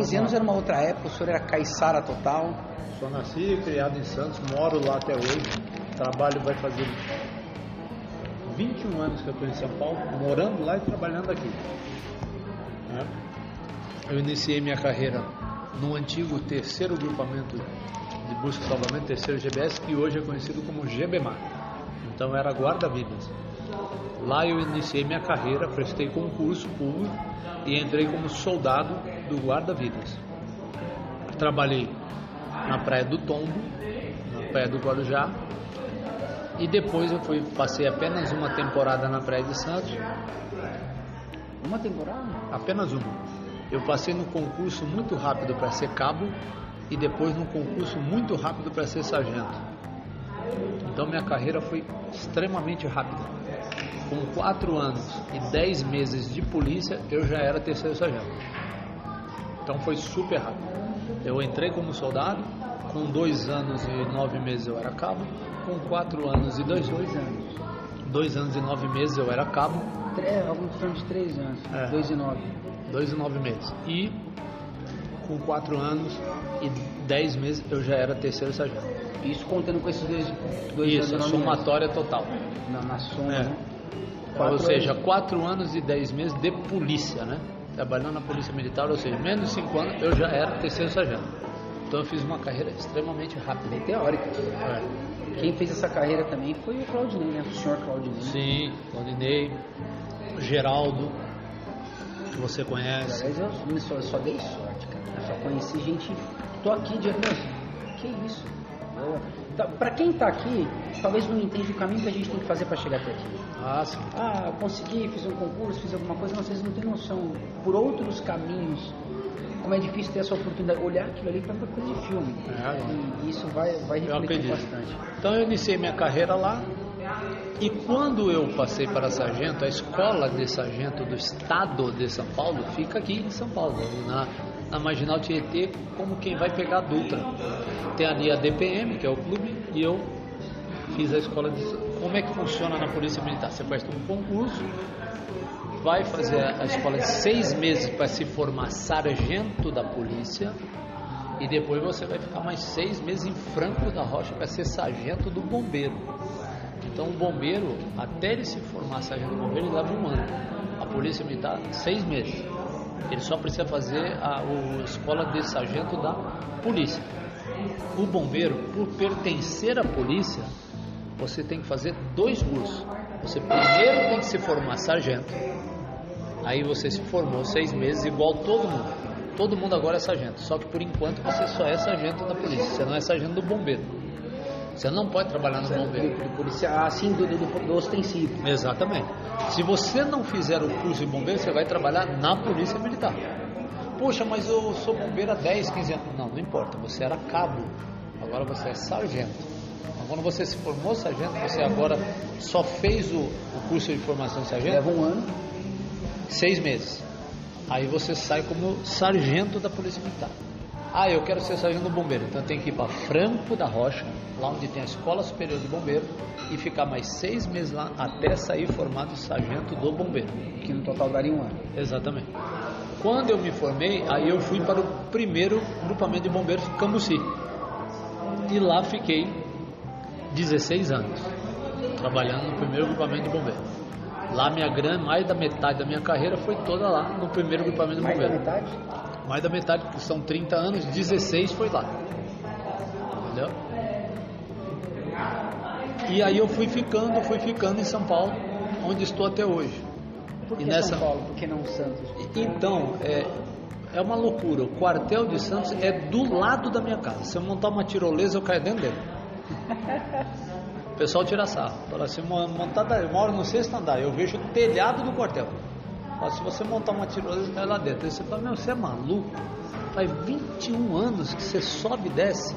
15 anos era uma outra época, o senhor era caiçara total. Sou nascido e criado em Santos, moro lá até hoje. Trabalho vai fazer 21 anos que eu estou em São Paulo, morando lá e trabalhando aqui. Né? Eu iniciei minha carreira no antigo terceiro grupamento de busca e salvamento, terceiro GBS, que hoje é conhecido como GBMAR. Então era guarda-vidas. Lá eu iniciei minha carreira, prestei concurso público e entrei como soldado do guarda-vidas. Trabalhei na Praia do Tombo, na Praia do Guarujá, e depois eu fui, passei apenas uma temporada na Praia de Santos. Uma temporada? Apenas uma. Eu passei no concurso muito rápido para ser cabo e depois no concurso muito rápido para ser sargento. Então minha carreira foi extremamente rápida. Com quatro anos e dez meses de polícia, eu já era terceiro sargento. Então foi super rápido. Eu entrei como soldado, com dois anos e nove meses eu era cabo, com quatro anos e dois, Dois anos. dois anos e nove meses eu era cabo, Tre- Alguns são de três anos. É. Dois e nove. dois e nove meses. E com quatro anos e dez meses eu já era terceiro sargento. Isso contando com esses dois, dois Isso, anos. nove somatória total. Na, na soma, É. né? Ou Quatro seja, anos. quatro anos e dez meses de polícia, né? Trabalhando na polícia militar, ou seja, menos de cinco anos eu já era terceiro sargento. Então eu fiz uma carreira extremamente rápida. Bem teórica. É. Quem fez essa carreira também foi o Claudinei, né? O senhor Claudinei. Sim, Claudinei, Geraldo, que você conhece. Aliás, eu eu só dei sorte, cara. Eu só conheci gente. Tô aqui de. Que isso? Eu, tá, pra quem tá aqui, talvez não entenda o caminho que a gente tem que fazer pra chegar até aqui. Ah, sim. Ah, consegui, fiz um concurso, fiz alguma coisa, mas vocês não têm noção. Por outros caminhos, como é difícil ter essa oportunidade. Olhar aquilo ali para coisa de filme. É, e isso vai, vai refletir bastante. Então eu iniciei minha carreira lá e quando eu passei para sargento, a escola de sargento do estado de São Paulo fica aqui em São Paulo, na, na Marginal Tietê, como quem vai pegar a Dutra. Tem ali a DPM, que é o clube, e eu fiz a escola de... Como é que funciona na Polícia Militar? Você faz um concurso, vai fazer a escola de seis meses para se formar sargento da polícia e depois você vai ficar mais seis meses em Franco da Rocha para ser sargento do bombeiro. Então o bombeiro, até ele se formar sargento do bombeiro, ele leva um ano. A polícia militar, seis meses. Ele só precisa fazer a, o escola de sargento da polícia. O bombeiro, por pertencer à polícia, você tem que fazer dois cursos. Você primeiro tem que se formar sargento. Aí você se formou seis meses igual todo mundo. Todo mundo agora é sargento. Só que por enquanto você só é sargento da polícia. Você não é sargento do bombeiro. Você não pode trabalhar no bombeiro. De polícia, assim, do, do, do ostensivo. Exatamente. Se você não fizer o curso de bombeiro, você vai trabalhar na polícia militar. Poxa, mas eu sou bombeiro há 10, 15 anos. Não, não importa. Você era cabo. Agora você é sargento. Quando você se formou sargento, você agora só fez o, o curso de formação de sargento Leva um ano. seis meses. Aí você sai como sargento da Polícia Militar. Ah, eu quero ser sargento do bombeiro. Então tem que ir para Franco da Rocha, lá onde tem a Escola Superior de Bombeiro, e ficar mais seis meses lá até sair formado sargento do bombeiro. Que no total daria um ano. Exatamente. Quando eu me formei, aí eu fui para o primeiro grupamento de bombeiros Cambuci. E lá fiquei 16 anos, trabalhando no primeiro grupamento de bombeiros. Lá minha grande, mais da metade da minha carreira foi toda lá no primeiro grupamento de Mais da bombeiros. metade? Mais da metade, porque são 30 anos, 16 foi lá. Entendeu? E aí eu fui ficando, fui ficando em São Paulo, onde estou até hoje. Por que E nessa- São Paulo? Por que não Santos? Então, é, é uma loucura. O quartel de Santos é do lado da minha casa. Se eu montar uma tirolesa, eu caio dentro dele. O pessoal tira sarro. Fala assim, "Mo- montar, da- eu moro no sexto andar, eu vejo o telhado do quartel. Fala, se você montar uma tirolesa, cai lá dentro. Aí você fala, meu, você é maluco? Faz 21 anos que você sobe e desce.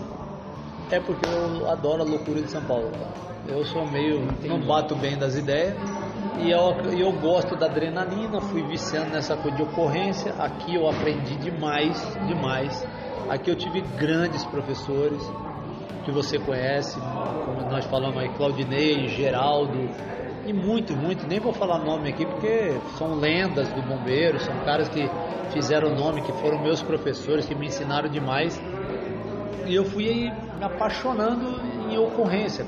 É porque eu adoro a loucura de São Paulo. Eu sou meio. não bato bem das ideias. E eu, e eu gosto da adrenalina, fui viciando nessa coisa de ocorrência. Aqui eu aprendi demais, demais. Aqui eu tive grandes professores que você conhece, como nós falamos aí, Claudinei, Geraldo, E muito, muito, nem vou falar nome aqui porque são lendas do bombeiro, são caras que fizeram nome, que foram meus professores, que me ensinaram demais. E eu fui me apaixonando em ocorrência.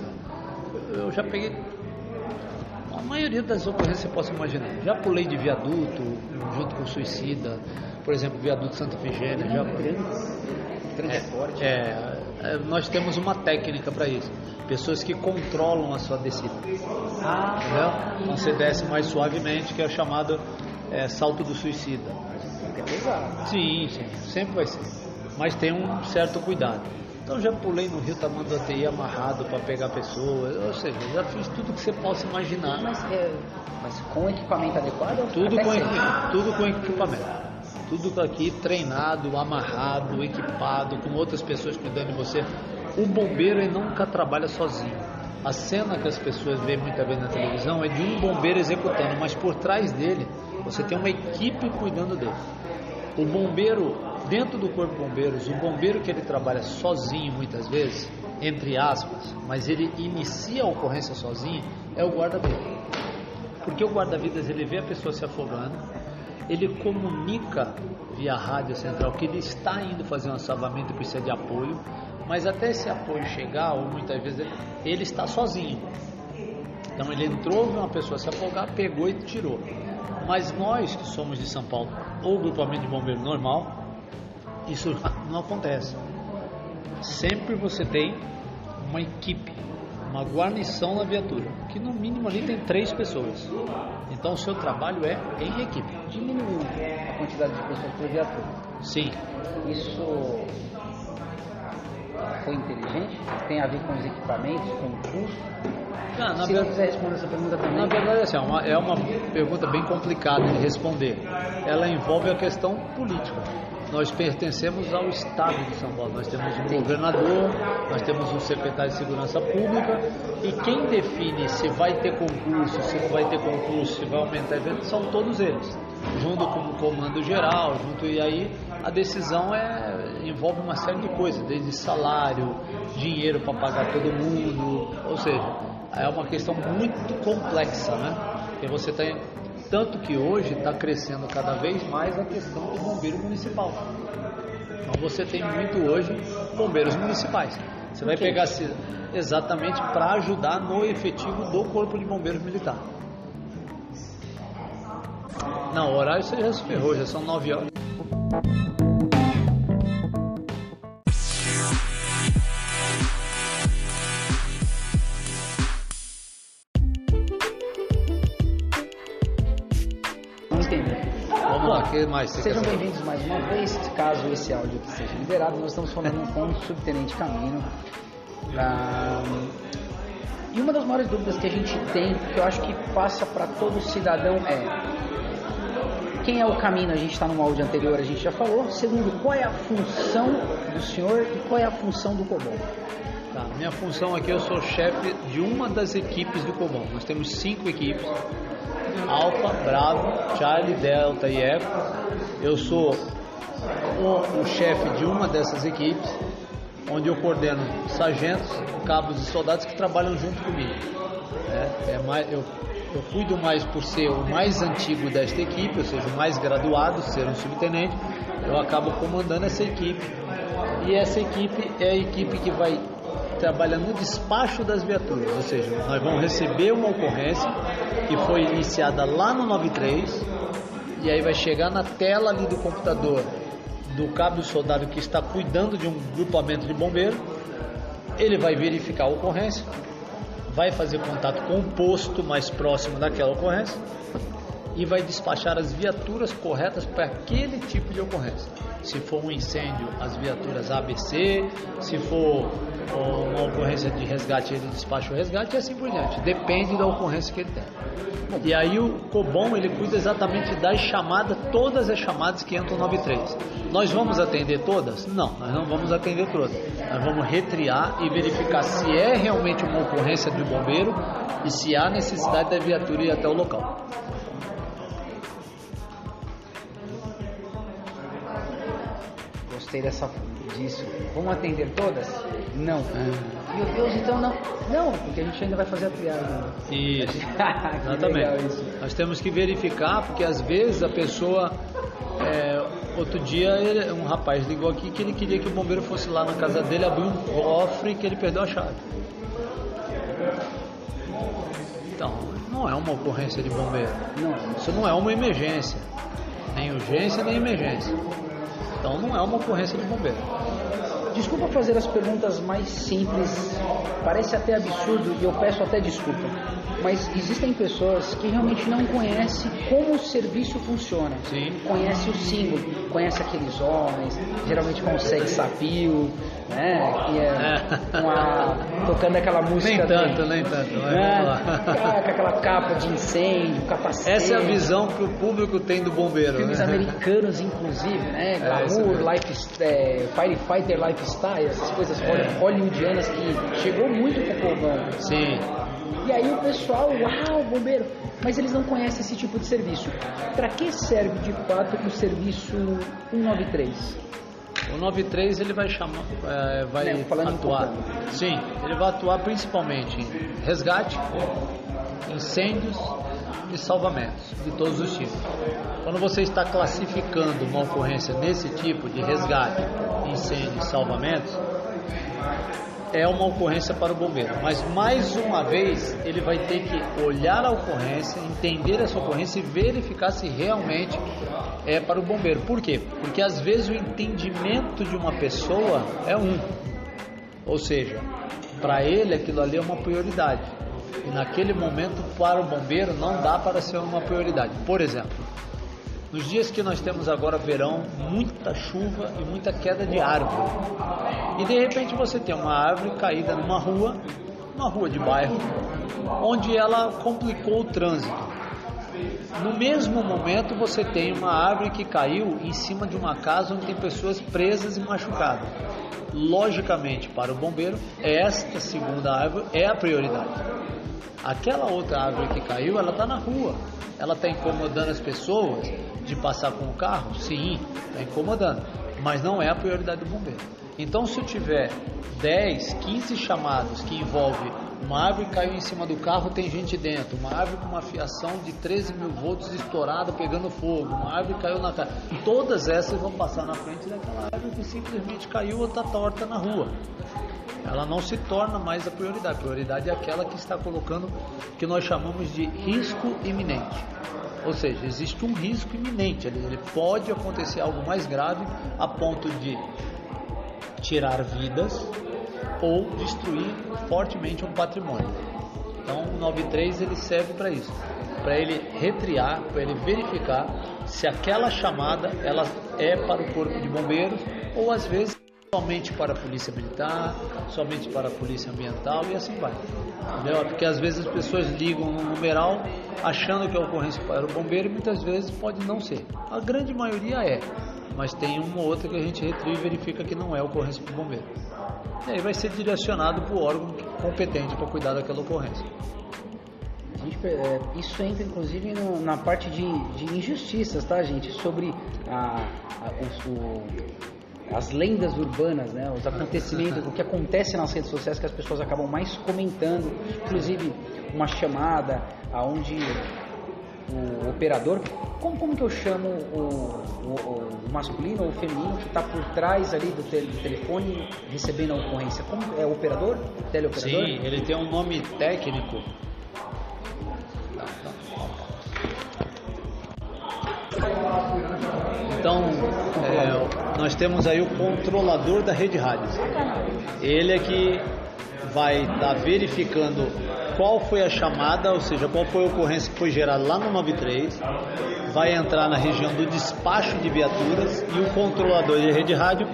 Eu já peguei a maioria das ocorrências você possa imaginar. Já pulei de viaduto junto com suicida, por exemplo, viaduto Santa Efigênia. Já... Transporte. É, é, nós temos uma técnica para isso. Pessoas que controlam a sua descida. Ah, Entendeu? Então você desce mais suavemente, que é o chamado é, salto do suicida. é pesado. Sim, sim, sempre vai ser. Mas tem um certo cuidado. Então já pulei no rio Tamanduateí amarrado para pegar pessoas, ou seja, já fiz tudo que você possa imaginar. Mas, é, mas com equipamento adequado? Tudo com, sem? equi- tudo com equipamento. Tudo aqui treinado, amarrado, equipado, com outras pessoas cuidando de você. O bombeiro ele nunca trabalha sozinho. A cena que as pessoas veem muitas vezes na televisão é de um bombeiro executando, mas por trás dele você tem uma equipe cuidando dele. O bombeiro, dentro do corpo de bombeiros, o bombeiro que ele trabalha sozinho muitas vezes, entre aspas, mas ele inicia a ocorrência sozinho, é o guarda-vida. Porque o guarda-vidas ele vê a pessoa se afogando, ele comunica via rádio central que ele está indo fazer um salvamento e precisa de apoio, mas até esse apoio chegar, ou muitas vezes ele, ele está sozinho. Então ele entrou, viu uma pessoa se afogar, pegou e tirou. Mas nós que somos de São Paulo, ou grupamento de bombeiro normal, isso não acontece. Sempre você tem uma equipe, uma guarnição na viatura, que no mínimo ali tem três pessoas. Então o seu trabalho é em equipe. Diminuiu a quantidade de pessoas por viatura. Sim, Isso foi inteligente? Tem a ver com os equipamentos, com o custo? Ah, na Se ver- não quiser responder essa pergunta também. Na verdade, assim, é uma, é uma pergunta bem complicada de responder. Ela envolve a questão política. Nós pertencemos ao Estado de São Paulo. Nós temos um governador, nós temos um secretário de Segurança Pública e quem define se vai ter concurso, se não vai ter concurso, se vai aumentar evento, são todos eles, junto com o comando geral, junto e aí a decisão é envolve uma série de coisas, desde salário, dinheiro para pagar todo mundo, ou seja, é uma questão muito complexa, né? Porque você tem tanto que hoje está crescendo cada vez mais a questão do bombeiro municipal. Então você tem muito hoje bombeiros municipais. Você vai pegar se- exatamente para ajudar no efetivo do corpo de bombeiros militar. Não, o horário você já se ferrou, já são 9 horas. Que mais você Sejam bem-vindos mais uma vez. Caso esse áudio seja liberado, nós estamos falando com o subtenente Camino. Ah, e uma das maiores dúvidas que a gente tem, que eu acho que passa para todo cidadão, é quem é o Camino? A gente está no áudio anterior, a gente já falou. Segundo, qual é a função do senhor e qual é a função do Cobol? Tá, minha função aqui, eu sou chefe de uma das equipes do Cobom. Nós temos cinco equipes: Alfa, Bravo, Charlie, Delta e Eco. Eu sou o, o chefe de uma dessas equipes, onde eu coordeno sargentos, cabos e soldados que trabalham junto comigo. É, é mais, eu, eu cuido mais por ser o mais antigo desta equipe, ou seja, o mais graduado, ser um subtenente. Eu acabo comandando essa equipe. E essa equipe é a equipe que vai trabalhar no despacho das viaturas, ou seja, nós vamos receber uma ocorrência que foi iniciada lá no 93 e aí vai chegar na tela ali do computador do cabo soldado que está cuidando de um grupamento de bombeiro, ele vai verificar a ocorrência, vai fazer contato com o posto mais próximo daquela ocorrência e vai despachar as viaturas corretas para aquele tipo de ocorrência. Se for um incêndio, as viaturas ABC, se for uma ocorrência de resgate, ele despacha o resgate e assim por diante. Depende da ocorrência que ele tem. E aí o Cobom ele cuida exatamente das chamadas, todas as chamadas que entram no 93. Nós vamos atender todas? Não, nós não vamos atender todas. Nós vamos retriar e verificar se é realmente uma ocorrência de bombeiro e se há necessidade da viatura ir até o local. Gostei dessa, disso. Vamos atender todas? Não. Meu Deus, então não. Não, porque a gente ainda vai fazer a triagem. Isso, exatamente. isso. Nós temos que verificar, porque às vezes a pessoa. é, outro dia ele- um rapaz ligou aqui que ele queria que o bombeiro fosse lá na casa dele abrir um cofre que ele perdeu a chave. Então, não é uma ocorrência de bombeiro. Não, Isso não é uma emergência. Nem urgência, nem emergência. Então não é uma ocorrência de bombeiro. Desculpa fazer as perguntas mais simples, parece até absurdo e eu peço até desculpa, mas existem pessoas que realmente não conhecem como o serviço funciona. Sim. Conhece o símbolo, conhece aqueles homens, geralmente com sex appeal, né? Que é É. tocando aquela música. Nem tanto, nem tanto. né? Com aquela capa de incêndio, capacete. Essa é a visão que o público tem do bombeiro. Filmes né? americanos, inclusive, né? É, Glamour, mesmo. life, é, Firefighter Lifestyle, essas coisas É. hollywoodianas que chegou muito pro povão. Sim. E aí o pessoal, uau, bombeiro, mas eles não conhecem esse tipo de serviço. Para que serve de fato o serviço 193? O 93 ele vai chamar, é, vai Não, atuar. Copom. Sim, ele vai atuar principalmente em resgate, incêndios e salvamentos de todos os tipos. Quando você está classificando uma ocorrência desse tipo de resgate, incêndio e salvamentos, é uma ocorrência para o bombeiro. Mas mais uma vez ele vai ter que olhar a ocorrência, entender essa ocorrência e verificar se realmente é para o bombeiro. Por quê? Porque às vezes o entendimento de uma pessoa é um. Ou seja, para ele aquilo ali é uma prioridade. E naquele momento para o bombeiro não dá para ser uma prioridade. Por exemplo, nos dias que nós temos agora verão, muita chuva e muita queda de árvore. E de repente você tem uma árvore caída numa rua, uma rua de bairro, onde ela complicou o trânsito. No mesmo momento você tem uma árvore que caiu em cima de uma casa onde tem pessoas presas e machucadas. Logicamente, para o bombeiro, esta segunda árvore é a prioridade. Aquela outra árvore que caiu, ela está na rua. Ela está incomodando as pessoas de passar com o carro? Sim, está incomodando. Mas não é a prioridade do bombeiro. Então, se eu tiver 10, 15 chamados que envolvem uma árvore caiu em cima do carro, tem gente dentro, uma árvore com uma fiação de 13 mil volts estourada pegando fogo, uma árvore caiu na casa. Todas essas vão passar na frente daquela árvore que simplesmente caiu ou está torta na rua ela não se torna mais a prioridade. A prioridade é aquela que está colocando que nós chamamos de risco iminente. Ou seja, existe um risco iminente, ele, ele pode acontecer algo mais grave a ponto de tirar vidas ou destruir fortemente um patrimônio. Então, o 93 ele serve para isso, para ele retriar, para ele verificar se aquela chamada ela é para o corpo de bombeiros ou às vezes somente para a polícia militar, somente para a polícia ambiental e assim vai. Entendeu? Porque às vezes as pessoas ligam no numeral achando que é ocorrência para o bombeiro e muitas vezes pode não ser. A grande maioria é, mas tem uma ou outra que a gente retrieve e verifica que não é ocorrência para o bombeiro. E aí vai ser direcionado para o órgão competente para cuidar daquela ocorrência. A é, isso entra inclusive no- na parte de, de injustiças, tá, gente? Sobre a, a- o- as lendas urbanas, né? Os acontecimentos, o que acontece nas redes sociais que as pessoas acabam mais comentando, inclusive uma chamada aonde o operador, como, como que eu chamo o, o- o masculino ou o feminino que está por trás ali do, te- do telefone recebendo a ocorrência? Como é o operador? Teleoperador? Sim, ele tem um nome técnico. Então, é, nós temos aí o controlador da rede rádio. Ele é que vai estar verificando qual foi a chamada, ou seja, qual foi a ocorrência que foi gerada lá no 93, vai entrar na região do despacho de viaturas e o controlador de rede rádio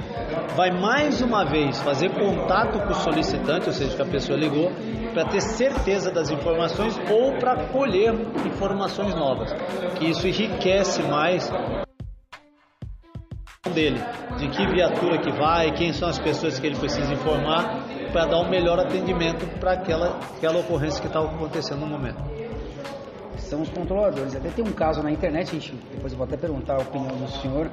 vai mais uma vez fazer contato com o solicitante, ou seja, que a pessoa ligou, para ter certeza das informações ou para colher informações novas, que isso enriquece mais dele, de que viatura que vai, quem são as pessoas que ele precisa informar para dar um melhor atendimento para aquela, aquela ocorrência que está acontecendo no momento. são os controladores. Até tem um caso na internet, gente, depois eu vou até perguntar a opinião do senhor.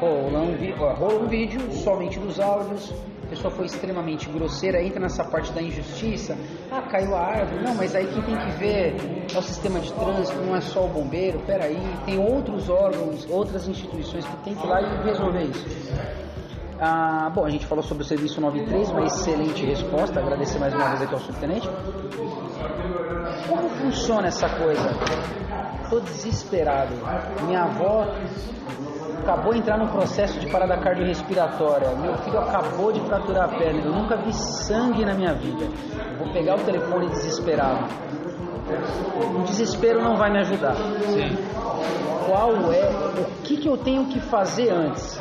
Rolou um, rolou um vídeo somente dos áudios, a pessoa foi extremamente grosseira, entra nessa parte da injustiça. Ah, caiu a árvore. Não, mas aí quem tem que ver é o sistema de trânsito, não é só o bombeiro. Peraí, tem outros órgãos, outras instituições que tem que ir lá e resolver isso. Ah, bom, a gente falou sobre o serviço 93, uma excelente resposta. Agradecer mais uma vez aqui ao subtenente. Como funciona essa coisa? Tô desesperado. Minha avó acabou de entrar num processo de parada cardiorrespiratória. Meu filho acabou de fraturar a perna. Eu nunca vi sangue na minha vida. Vou pegar o telefone desesperado. O desespero não vai me ajudar. Sim. Qual é o que, que eu tenho que fazer antes?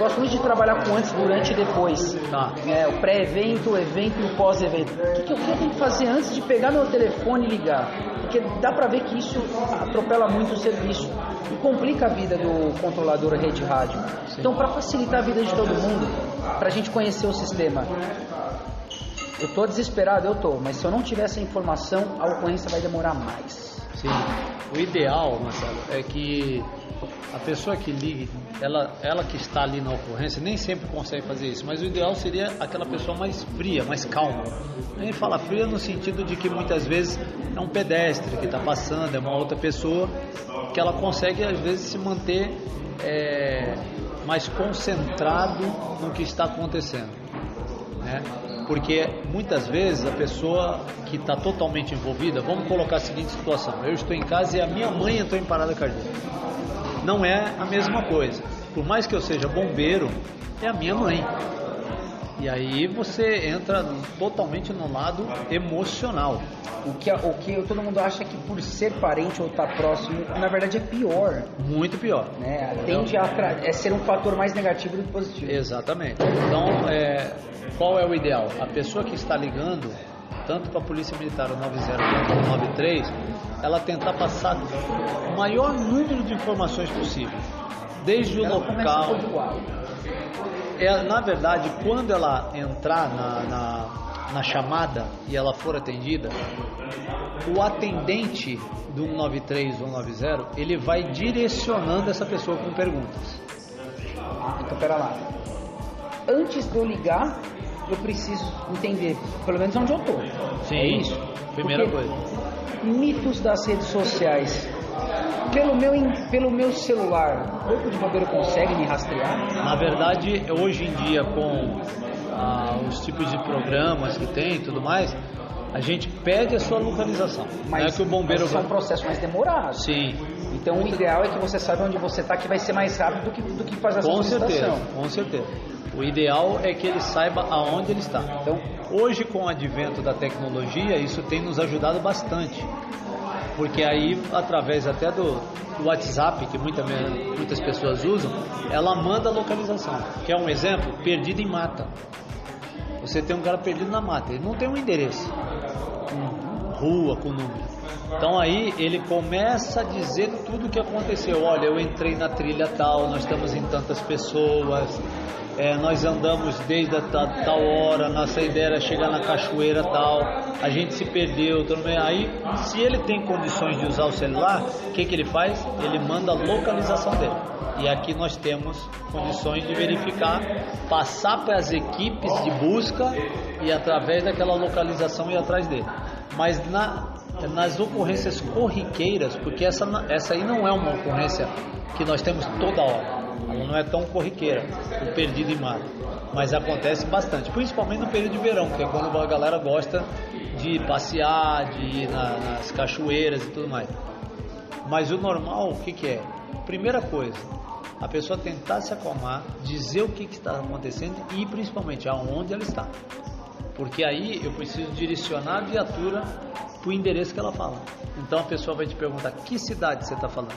Gosto muito de trabalhar com antes, durante e depois. Tá. É, o pré-evento, o evento e o pós-evento. O que, eu tenho que fazer antes de pegar meu telefone e ligar? Porque dá pra ver que isso atropela muito o serviço e complica a vida do controlador rede rádio. Então, para facilitar a vida de todo mundo, pra gente conhecer o sistema, eu tô desesperado, eu tô, mas se eu não tiver essa informação, a ocorrência vai demorar mais. Sim. O ideal, Marcelo, é que a pessoa que ligue, ela, ela que está ali na ocorrência, nem sempre consegue fazer isso, mas o ideal seria aquela pessoa mais fria, mais calma. A gente fala fria no sentido de que muitas vezes é um pedestre que está passando, é uma outra pessoa que ela consegue às vezes se manter é, mais concentrado no que está acontecendo. Né? Porque muitas vezes a pessoa que está totalmente envolvida, vamos colocar a seguinte situação: eu estou em casa e a minha mãe entrou em parada cardíaca. Não é a mesma coisa. Por mais que eu seja bombeiro, é a minha mãe. E aí você entra totalmente no lado emocional. O que, o que todo mundo acha que por ser parente ou estar tá próximo, na verdade é pior. Muito pior. Né? Tende a é ser um fator mais negativo do que positivo. Exatamente. Então, é, qual é o ideal? A pessoa que está ligando, tanto para a Polícia Militar o 90 quanto o 93, ela tentar passar o maior número de informações possível. Desde o ela local. É, na verdade, quando ela entrar na, na, na chamada e ela for atendida, o atendente do 193 ou 190, ele vai direcionando essa pessoa com perguntas. Então, pera lá. Antes de eu ligar, eu preciso entender, pelo menos onde eu tô. Sim, é isso. Primeira Porque coisa. Mitos das redes sociais. Pelo meu, pelo meu celular, o corpo de bombeiro consegue me rastrear? Na verdade, hoje em dia, com ah, os tipos de programas que tem e tudo mais, a gente pede a sua localização. Mas não é que o bombeiro mas isso é um processo mais demorado. Sim. Então o ideal é que você saiba onde você está, que vai ser mais rápido do que, do que fazer a Com solicitação. certeza, com certeza. O ideal é que ele saiba aonde ele está. Então, hoje com o advento da tecnologia, isso tem nos ajudado bastante. Porque aí, através até do, do WhatsApp, que muita, muitas pessoas usam, ela manda a localização. Quer um exemplo? Perdido em mata. Você tem um cara perdido na mata, ele não tem um endereço, rua com número. Então aí ele começa a dizer tudo o que aconteceu. Olha, eu entrei na trilha tal, nós estamos em tantas pessoas, é, nós andamos desde a ta- tal hora, nossa ideia era chegar na cachoeira tal, a gente se perdeu. Aí, se ele tem condições de usar o celular, o que, que ele faz? Ele manda a localização dele. E aqui nós temos condições de verificar, passar para as equipes de busca e através daquela localização ir atrás dele. Mas na, nas ocorrências corriqueiras, porque essa, essa aí não é uma ocorrência que nós temos toda hora, não é tão corriqueira, o perdido em mato, mas acontece bastante, principalmente no período de verão, que é quando a galera gosta de passear, de ir na- nas cachoeiras e tudo mais. Mas o normal, o que, que é? Primeira coisa, a pessoa tentar se acalmar, dizer o que está acontecendo e principalmente aonde ela está. Porque aí eu preciso direcionar a viatura para o endereço que ela fala. Então a pessoa vai te perguntar que cidade você está falando.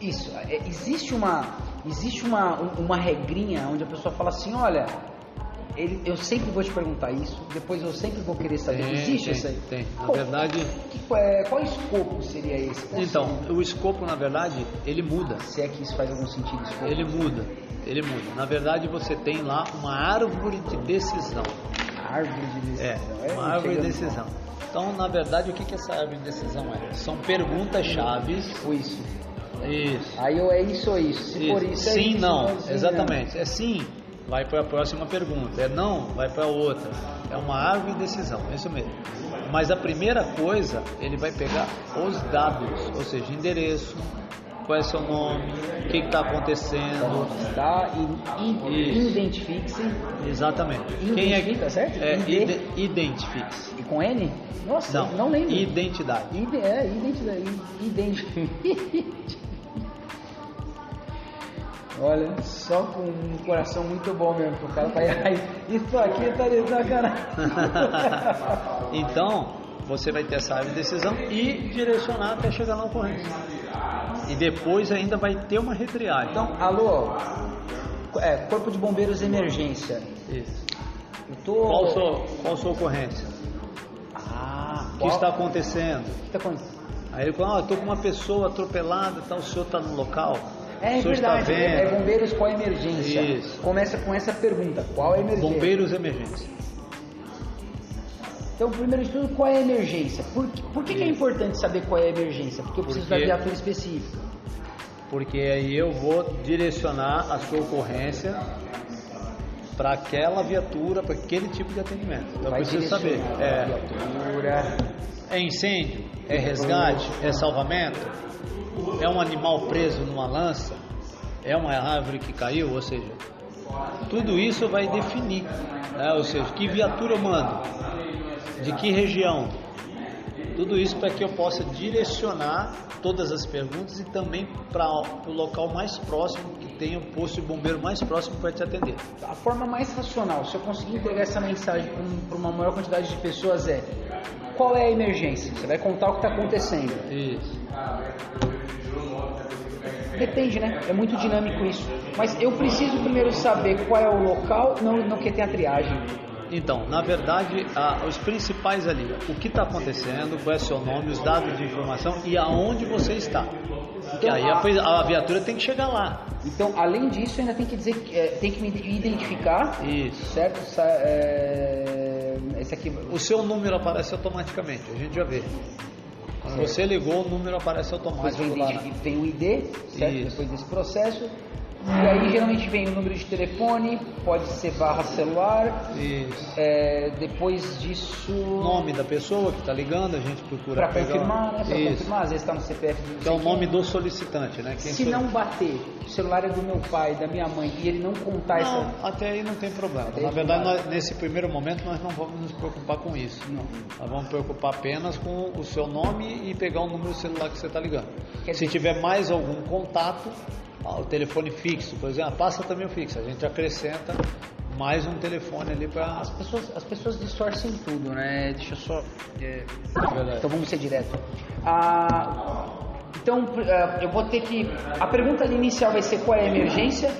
Isso. é, existe uma, existe uma, um- uma regrinha onde a pessoa fala assim, olha, ele- eu sempre vou te perguntar isso, depois eu sempre vou querer saber. Tem, existe tem, isso aí? tem. Na Qual- verdade- que- é, qual escopo seria esse? Qual Então, seria? o escopo na verdade ele muda. se é que isso faz algum sentido, escopo. Ele muda. Ele muda. Na verdade você tem lá uma árvore de decisão. Árvore de É, decisão. uma árvore de decisão. Então, na verdade, o que que essa árvore de decisão é? São perguntas chaves. Ou isso. Isso. Aí ou é isso ou isso. Se for Isso. isso, é sim, isso, não. Exatamente. É sim vai para a próxima pergunta. É não, vai para outra. É uma árvore de decisão, é isso mesmo. Mas a primeira coisa, ele vai pegar os dados, ou seja, endereço, qual é seu nome, o que está acontecendo. Tá? E, identifique-se. Exatamente. Quem é que certo? É, ide, identifique-se. E com N? Nossa, não, não lembro. Identidade. Ide, é, identidade. Identifique. Olha, só com um coração muito bom mesmo, que o cara vai, ai, isso aqui tá de sacanagem. então, você vai ter essa área de decisão e direcionar até chegar na ocorrência. E depois ainda vai ter uma retriagem. Então, alô, é, Corpo de Bombeiros Emergência. Isso. Eu tô... Qual a sua, qual sua ocorrência? Ah, O que está acontecendo? O que está acontecendo? Aí ele falou, ah, estou com uma pessoa atropelada, então o senhor está no local? É o verdade, está é, bombeiros qual a emergência? Isso. Começa com essa pergunta, qual é a emergência? Bombeiros emergência. Então, primeiro de tudo, qual é a emergência? Por, que- por que, que é importante saber qual é a emergência? Porque eu preciso Porque- da viatura específica. Porque aí eu vou direcionar a sua ocorrência para aquela viatura, para aquele tipo de atendimento. Então eu Vai preciso saber. É, viatura. é incêndio? É resgate? É salvamento? É um animal preso numa lança? É uma árvore que caiu? Ou seja, tudo isso vai definir. né? Ou seja, que viatura eu mando? De que região? Tudo isso para que eu possa direcionar todas as perguntas e também para o local mais próximo que tenha o posto de bombeiro mais próximo para te atender. A forma mais racional, se eu conseguir entregar essa mensagem para uma maior quantidade de pessoas é qual é a emergência? Você vai contar o que está acontecendo. Isso. Depende, né? É muito dinâmico isso. Mas eu preciso primeiro saber qual é o local, não, não que tem a triagem. Então, na verdade, a- os principais ali, o que está acontecendo, qual é seu nome, os dados de informação e aonde você está. E aí a, a viatura tem que chegar lá. Então, além disso, ainda tem que dizer, que, é, tem que me identificar, Isso. certo? Sa- é, esse aqui, O seu número aparece automaticamente, a gente já vê. Quando você ligou, o número aparece depois automático vem, lá. vem o ID, certo? Isso. Depois desse processo. E aí geralmente vem o número de telefone, pode ser barra celular. Isso. é, depois disso. Nome da pessoa que está ligando, a gente procura Para confirmar, né? Para confirmar, às vezes está no CPF do Que é o nome do solicitante, né? Quem Se sou- não bater, o celular é do meu pai, da minha mãe, e ele não contar essa. Não, até aí não tem problema. Até Na verdade, nós- nesse primeiro momento, nós não vamos nos preocupar com isso. Não. Nós vamos preocupar apenas com o seu nome e pegar o número do celular que você está ligando. Quer Se dizer- tiver mais algum contato, o telefone fixo, por exemplo, ah, passa também o fixo. A gente acrescenta mais um telefone ali para. As pessoas, as pessoas distorcem tudo, né? Deixa eu só. é. Então vamos ser direto. Ah, então ah, eu vou ter que. A pergunta inicial vai ser qual é a emergência.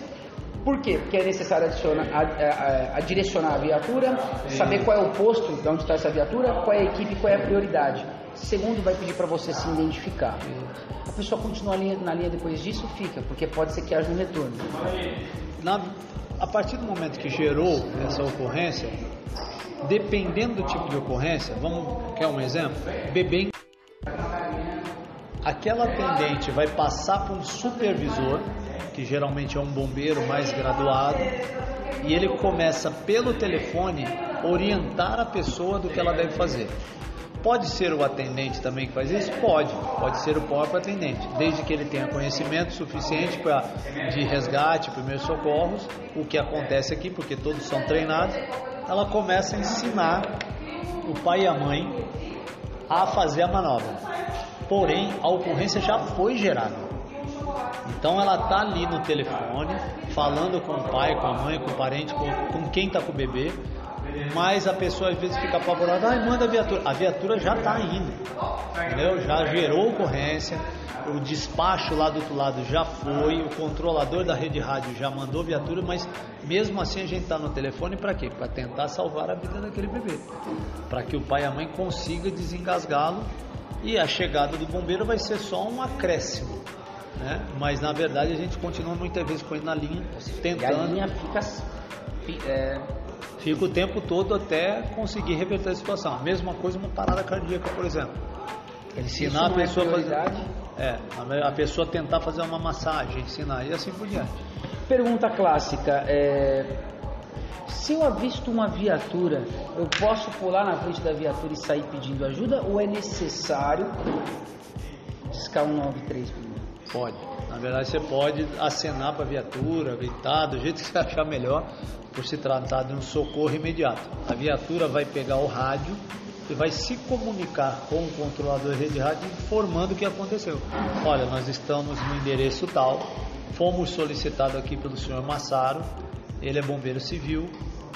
Por quê? Porque é necessário adicionar, a, a- a direcionar a viatura, saber qual é o posto de onde está essa viatura, qual é a equipe, qual é a prioridade. Segundo, vai pedir para você se identificar. A pessoa continua na linha depois disso, fica, porque pode ser que haja um retorno. Na- a partir do momento que gerou essa ocorrência, dependendo do tipo de ocorrência, vamos quer um exemplo? Bebê aquela atendente vai passar para um supervisor, que geralmente é um bombeiro mais graduado, e ele começa pelo telefone orientar a pessoa do que ela deve fazer. Pode ser o atendente também que faz isso? Pode. Pode ser o próprio atendente, desde que ele tenha conhecimento suficiente para de resgate, primeiros socorros, o que acontece aqui, porque todos são treinados, ela começa a ensinar o pai e a mãe a fazer a manobra. Porém, a ocorrência já foi gerada. Então ela tá ali no telefone, falando com o pai, com a mãe, com o parente, com, com quem está com o bebê, mas a pessoa às vezes fica apavorada, ai, manda a viatura. A viatura já está indo, entendeu? Já gerou ocorrência, o despacho lá do outro lado já foi, o controlador da rede rádio já mandou viatura, mas mesmo assim a gente está no telefone para quê? Para tentar salvar a vida daquele bebê, para que o pai e a mãe consigam desengasgá-lo e a chegada do bombeiro vai ser só um acréscimo. Né? Mas na verdade a gente continua muitas vezes com ele na linha, E a tentando, linha fica. fi- é, fica o tempo todo até conseguir reverter a situação. A mesma coisa uma parada cardíaca, por exemplo. Ensinar a é pessoa a fazer, é, a- a pessoa tentar fazer uma massagem, ensinar e assim por diante. Pergunta clássica: é, Se eu avisto uma viatura, eu posso pular na frente da viatura e sair pedindo ajuda ou é necessário discar 193 primeiro? Pode. Na verdade, você pode acenar para a viatura, gritar, do jeito que você achar melhor, por se tratar de um socorro imediato. A viatura vai pegar o rádio e vai se comunicar com o controlador de rádio informando o que aconteceu. Olha, nós estamos no endereço tal, fomos solicitados aqui pelo senhor Massaro, ele é bombeiro civil,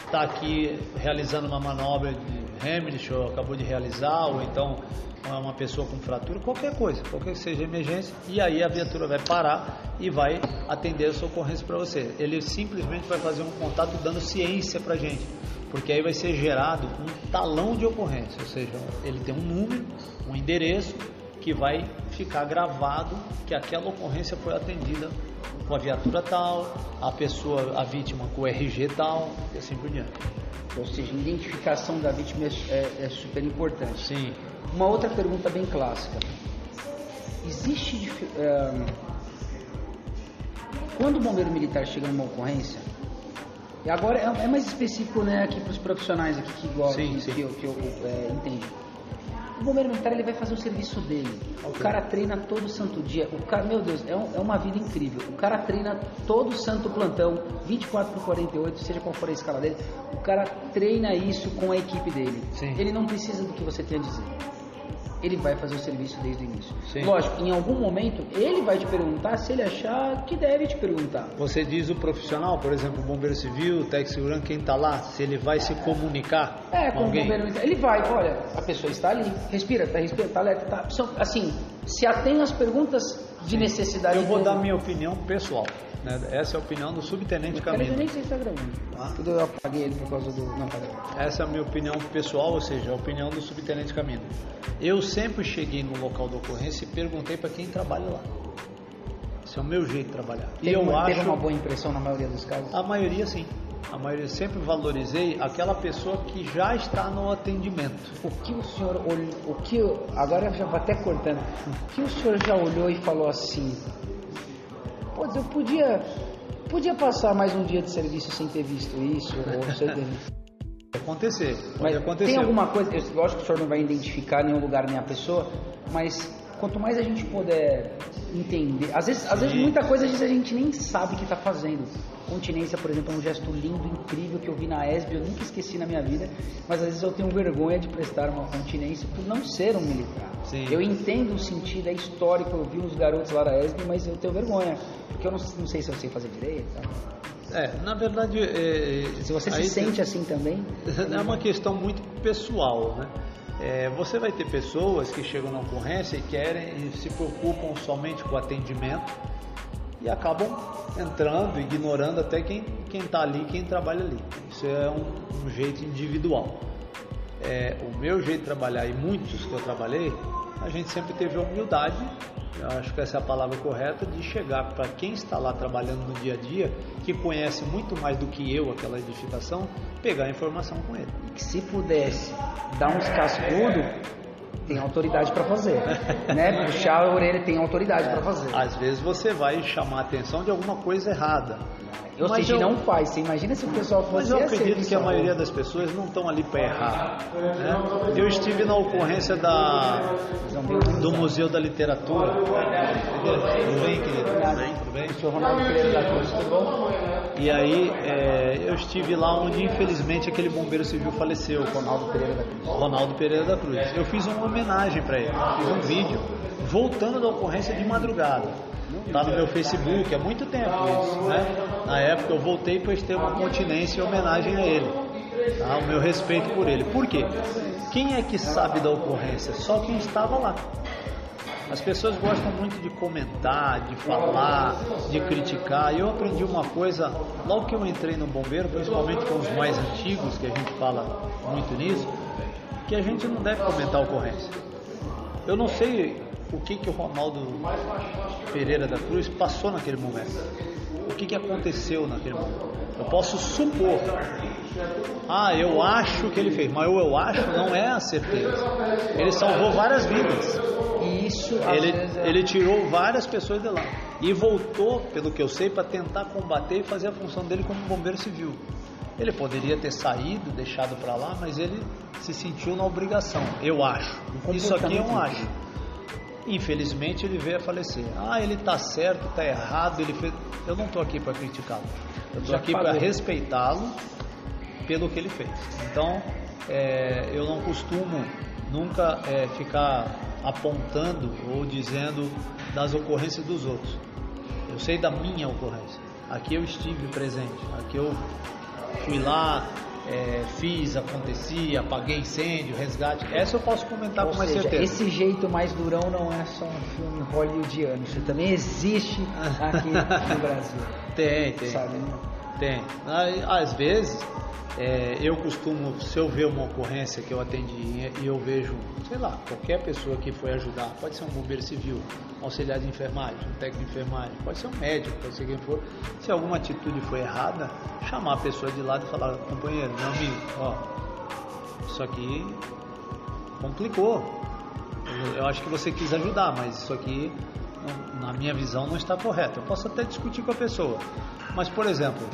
está aqui realizando uma manobra de Hamilton, ou acabou de realizar, ou então uma pessoa com fratura, qualquer coisa, qualquer que seja emergência, e aí a viatura vai parar e vai atender a sua ocorrência para você. Ele simplesmente vai fazer um contato dando ciência para a gente, porque aí vai ser gerado um talão de ocorrência, ou seja, ele tem um número, um endereço que vai ficar gravado que aquela ocorrência foi atendida com a viatura tal, a pessoa, a vítima com o RG tal, e assim por diante. Ou seja, a identificação da vítima é, é super importante. Sim. Uma outra pergunta bem clássica. Existe. Uh, quando o bombeiro militar chega numa ocorrência, e agora é, é mais específico né, aqui para os profissionais aqui que gostam, sim, que, sim. que eu, que eu é, entendo. O bombeiro militar ele vai fazer o serviço dele. O cara treina todo santo dia. O cara, meu Deus, é, um, é uma vida incrível. O cara treina todo santo plantão, 24 por 48, seja qual for a escala dele. O cara treina isso com a equipe dele. Sim. Ele não precisa do que você tem a dizer. Ele vai fazer o serviço desde o início. Sim. Lógico, em algum momento ele vai te perguntar se ele achar que deve te perguntar. Você diz o profissional, por exemplo, o bombeiro civil, o técnico segurança, quem está lá, se ele vai se comunicar É, com com o alguém? bombeiro. Ele vai, olha, a pessoa está ali, respira, tá respirando, tá alerta, tá. Só, assim, se atém às perguntas de necessidade. Eu vou dar minha opinião pessoal. né? Essa é a opinião do subtenente Peraí, eu Camilo. nem sei se tá gravando. Ah. Tudo eu apaguei ele por causa do. Não. Essa é a minha opinião pessoal, ou seja, a opinião do subtenente Camilo. Eu sempre cheguei no local da ocorrência e perguntei para quem trabalha lá. Esse é o meu jeito de trabalhar. E Teve eu uma, acho teve uma boa impressão na maioria dos casos. A maioria sim. A maioria sempre valorizei aquela pessoa que já está no atendimento. O que o senhor olhou, o que eu, agora eu já vou até cortando. O que o senhor já olhou e falou assim? Pô, eu podia, podia passar mais um dia de serviço sem ter visto isso ou sem ter visto. Pode acontecer, pode Mas acontecer. tem alguma coisa, eu, lógico que o senhor não vai identificar nenhum lugar nem a pessoa, mas quanto mais a gente puder entender, às vezes, às vezes muita coisa às vezes a gente nem sabe que está fazendo. Continência, por exemplo, é um gesto lindo, incrível que eu vi na ESB, eu nunca esqueci na minha vida, mas às vezes eu tenho vergonha de prestar uma continência por não ser um militar. Sim. Eu entendo o sentido, é histórico, eu vi uns garotos lá da ESB, mas eu tenho vergonha, porque eu não, não sei se eu sei fazer direito. tá? É, na verdade, é, Se você se sente assim também, é uma questão muito pessoal, né? É, você vai ter pessoas que chegam na ocorrência e querem e se preocupam somente com o atendimento e acabam entrando, ignorando até quem está ali, quem trabalha ali. Isso é um, um jeito individual. É, o meu jeito de trabalhar e muitos que eu trabalhei, a gente sempre teve a humildade, eu acho que essa é a palavra correta, de chegar para quem está lá trabalhando no dia a dia, que conhece muito mais do que eu aquela edificação, pegar a informação com ele. que se pudesse dar uns cascudos, tem autoridade para fazer. né? Puxar a orelha tem autoridade para fazer. Às vezes você vai chamar a atenção de alguma coisa errada. Ou Mas seja, eu- não faz. Você imagina se o pessoal Mas fosse eu ia acredito que a maioria das pessoas não estão ali para errar. né? Eu estive na ocorrência da, do Museu da Literatura. Tudo bem, querido? Tudo bem? Bem? Senhor Ronaldo Pereira da Cruz, tudo bom? E aí é, eu estive lá onde infelizmente aquele bombeiro civil faleceu, Ronaldo Pereira da Cruz. Ronaldo Pereira da Cruz. Eu fiz uma homenagem para ele, fiz um vídeo voltando da ocorrência de madrugada. Tá no meu Facebook há muito tempo isso, né? Na época eu voltei e prestei uma continência em homenagem a ele. Tá? O meu respeito por ele. Por quê? Quem é que sabe da ocorrência? Só quem estava lá. As pessoas gostam muito de comentar, de falar, de criticar. Eu aprendi uma coisa logo que eu entrei no bombeiro, principalmente com os mais antigos, que a gente fala muito nisso, que a gente não deve comentar a ocorrência. Eu não sei o que, que o Ronaldo Pereira da Cruz passou naquele momento. O que, que aconteceu naquele momento. Eu posso supor. Ah, eu acho que ele fez, mas o eu acho não é a certeza. Ele salvou várias vidas. Isso, Ele, é- ele tirou várias pessoas de lá. E voltou, pelo que eu sei, para tentar combater e fazer a função dele como bombeiro civil. Ele poderia ter saído, deixado para lá, mas ele se sentiu na obrigação, eu acho. Isso aqui eu acho. Infelizmente ele veio a falecer. Ah, ele está certo, está errado, ele fez... Eu não estou aqui para criticá-lo. Eu estou aqui para respeitá-lo pelo que ele fez. Então, é, eu não costumo nunca é, ficar apontando ou dizendo das ocorrências dos outros. Eu sei da minha ocorrência. Aqui eu estive presente, aqui eu fui lá, é, fiz, acontecia, apaguei incêndio, resgate. Essa eu posso comentar Ou com mais seja, certeza. Esse jeito mais durão não é só um filme hollywoodiano, isso também existe aqui no Brasil. Tem, tem. Sabe, né? Tem. Às vezes, é, eu costumo, se eu ver uma ocorrência que eu atendi e eu vejo, sei lá, qualquer pessoa que foi ajudar, pode ser um bombeiro civil, auxiliar de enfermagem, um técnico de enfermagem, pode ser um médico, pode ser quem for, se alguma atitude foi errada, chamar a pessoa de lado e falar, companheiro, meu amigo, ó, isso aqui complicou. Eu, eu acho que você quis ajudar, mas isso aqui, na minha visão, não está correto. Eu posso até discutir com a pessoa. Mas, por exemplo,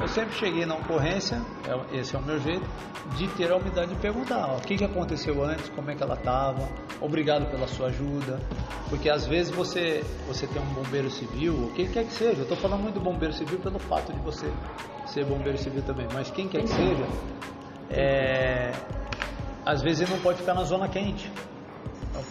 eu sempre cheguei na ocorrência, é- esse é o meu jeito, de ter a humildade de perguntar ó, o que, que aconteceu antes, como é que ela estava, obrigado pela sua ajuda. Porque às vezes você, você tem um bombeiro civil, o que quer que seja, eu estou falando muito do bombeiro civil pelo fato de você ser bombeiro civil também, mas quem quer que seja, é, às vezes ele não pode ficar na zona quente.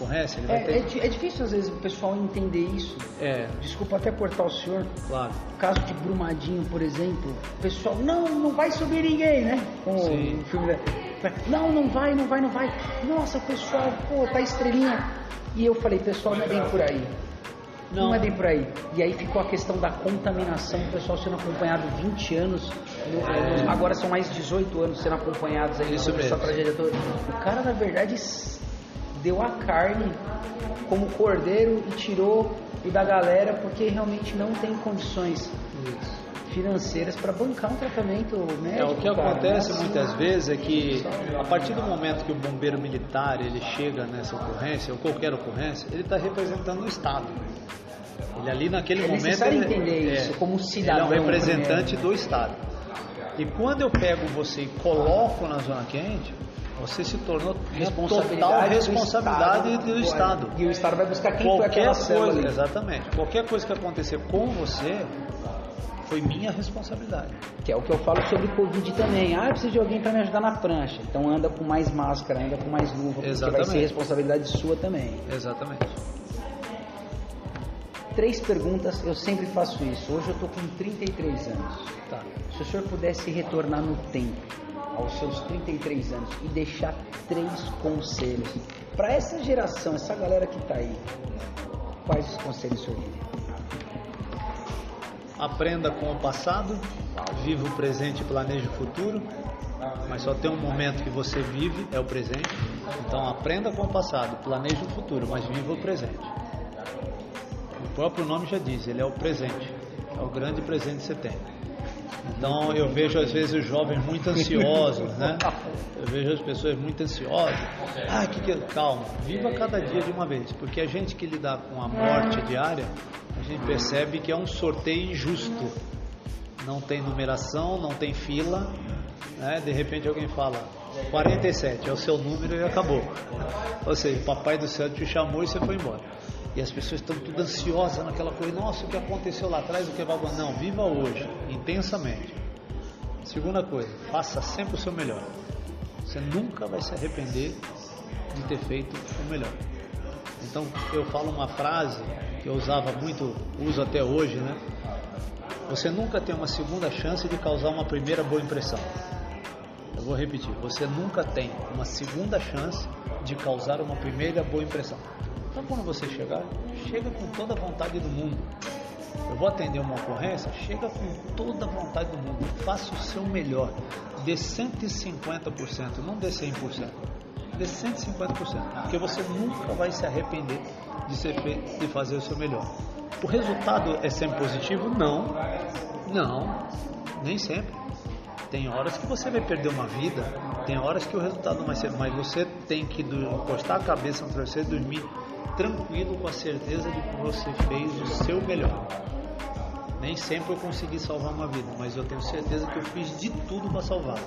Ocorrência, ele vai É, é, ter. di- é difícil às vezes o pessoal entender isso. É, Desculpa até cortar o senhor. claro. O caso de Brumadinho, por exemplo, o pessoal, não, não vai subir ninguém, né? Como Sim. o filme da... Não, não vai, não vai, não vai. Nossa, o pessoal, pô, tá estrelinha. E eu falei, pessoal, não é bem por aí. Não. Não. é bem por aí. E aí ficou a questão da contaminação, o pessoal sendo acompanhado 20 anos, no- no- agora são mais 18 anos sendo acompanhados aí Isso mesmo. tragédia toda. O cara, na verdade, deu a carne como cordeiro e tirou o da galera porque realmente não tem condições Isso. financeiras para bancar um tratamento médico. É, o que cara. acontece muitas vezes é que a partir do momento que o bombeiro militar ele chega nessa ocorrência ou qualquer ocorrência, ele está representando o Estado. Ele ali naquele É momento ele- entender isso como cidadão Ele é um representante primeiro. do Estado. E quando eu pego você e coloco na zona quente, você se tornou responsabilidade total do responsabilidade Estado. do Estado. E o Estado vai buscar quem foi Qualquer aquela célula coisa, ali. exatamente. Qualquer coisa que acontecer com você foi minha responsabilidade. Que é o que eu falo sobre Covid também. Ah, eu preciso de alguém para me ajudar na prancha. Então anda com mais máscara, anda com mais luva, porque vai Exatamente. ser responsabilidade sua também. Exatamente. Três perguntas, eu sempre faço isso. Hoje eu tô com 33 anos. Tá. Se o senhor pudesse retornar no tempo, aos seus 33 anos, e deixar três conselhos para essa geração, essa galera que tá aí, quais os conselhos o senhor? Aprenda com o passado, viva o presente e planeje o futuro. Mas só tem um momento que você vive, é o presente. Então aprenda com o passado, planeje o futuro, mas viva o presente. O próprio nome já diz, ele é o presente. É o grande presente que você tem. Então eu vejo às vezes os jovens muito ansiosos, né? Eu vejo as pessoas muito ansiosas. Ah, que que calma, viva cada dia de uma vez, porque a gente que lidar com a morte diária, a gente percebe que é um sorteio injusto. Não tem numeração, não tem fila, né? De repente alguém fala 47 é o seu número e acabou. Ou seja, o papai do céu te chamou e você foi embora. E as pessoas estão tudo ansiosas naquela coisa, nossa, o que aconteceu lá atrás, o que vai Não, viva hoje, intensamente. Segunda coisa, faça sempre o seu melhor. Você nunca vai se arrepender de ter feito o melhor. Então eu falo uma frase que eu usava muito, uso até hoje, né? Você nunca tem uma segunda chance de causar uma primeira boa impressão. Eu vou repetir, você nunca tem uma segunda chance de causar uma primeira boa impressão. Então quando você chegar, chega com toda a vontade do mundo. Eu vou atender uma ocorrência, chega com toda a vontade do mundo, faça o seu melhor, dê 150%, não dê 100%, dê 150%, porque você nunca vai se arrepender de, ser feito, de fazer o seu melhor. O resultado é sempre positivo? Não, não, nem sempre. Tem horas que você vai perder uma vida, tem horas que o resultado não vai ser, mas você tem que encostar a cabeça no travesseiro e dormir tranquilo com a certeza de que você fez o seu melhor. Nem sempre eu consegui salvar uma vida, mas eu tenho certeza que eu fiz de tudo para salvá-la.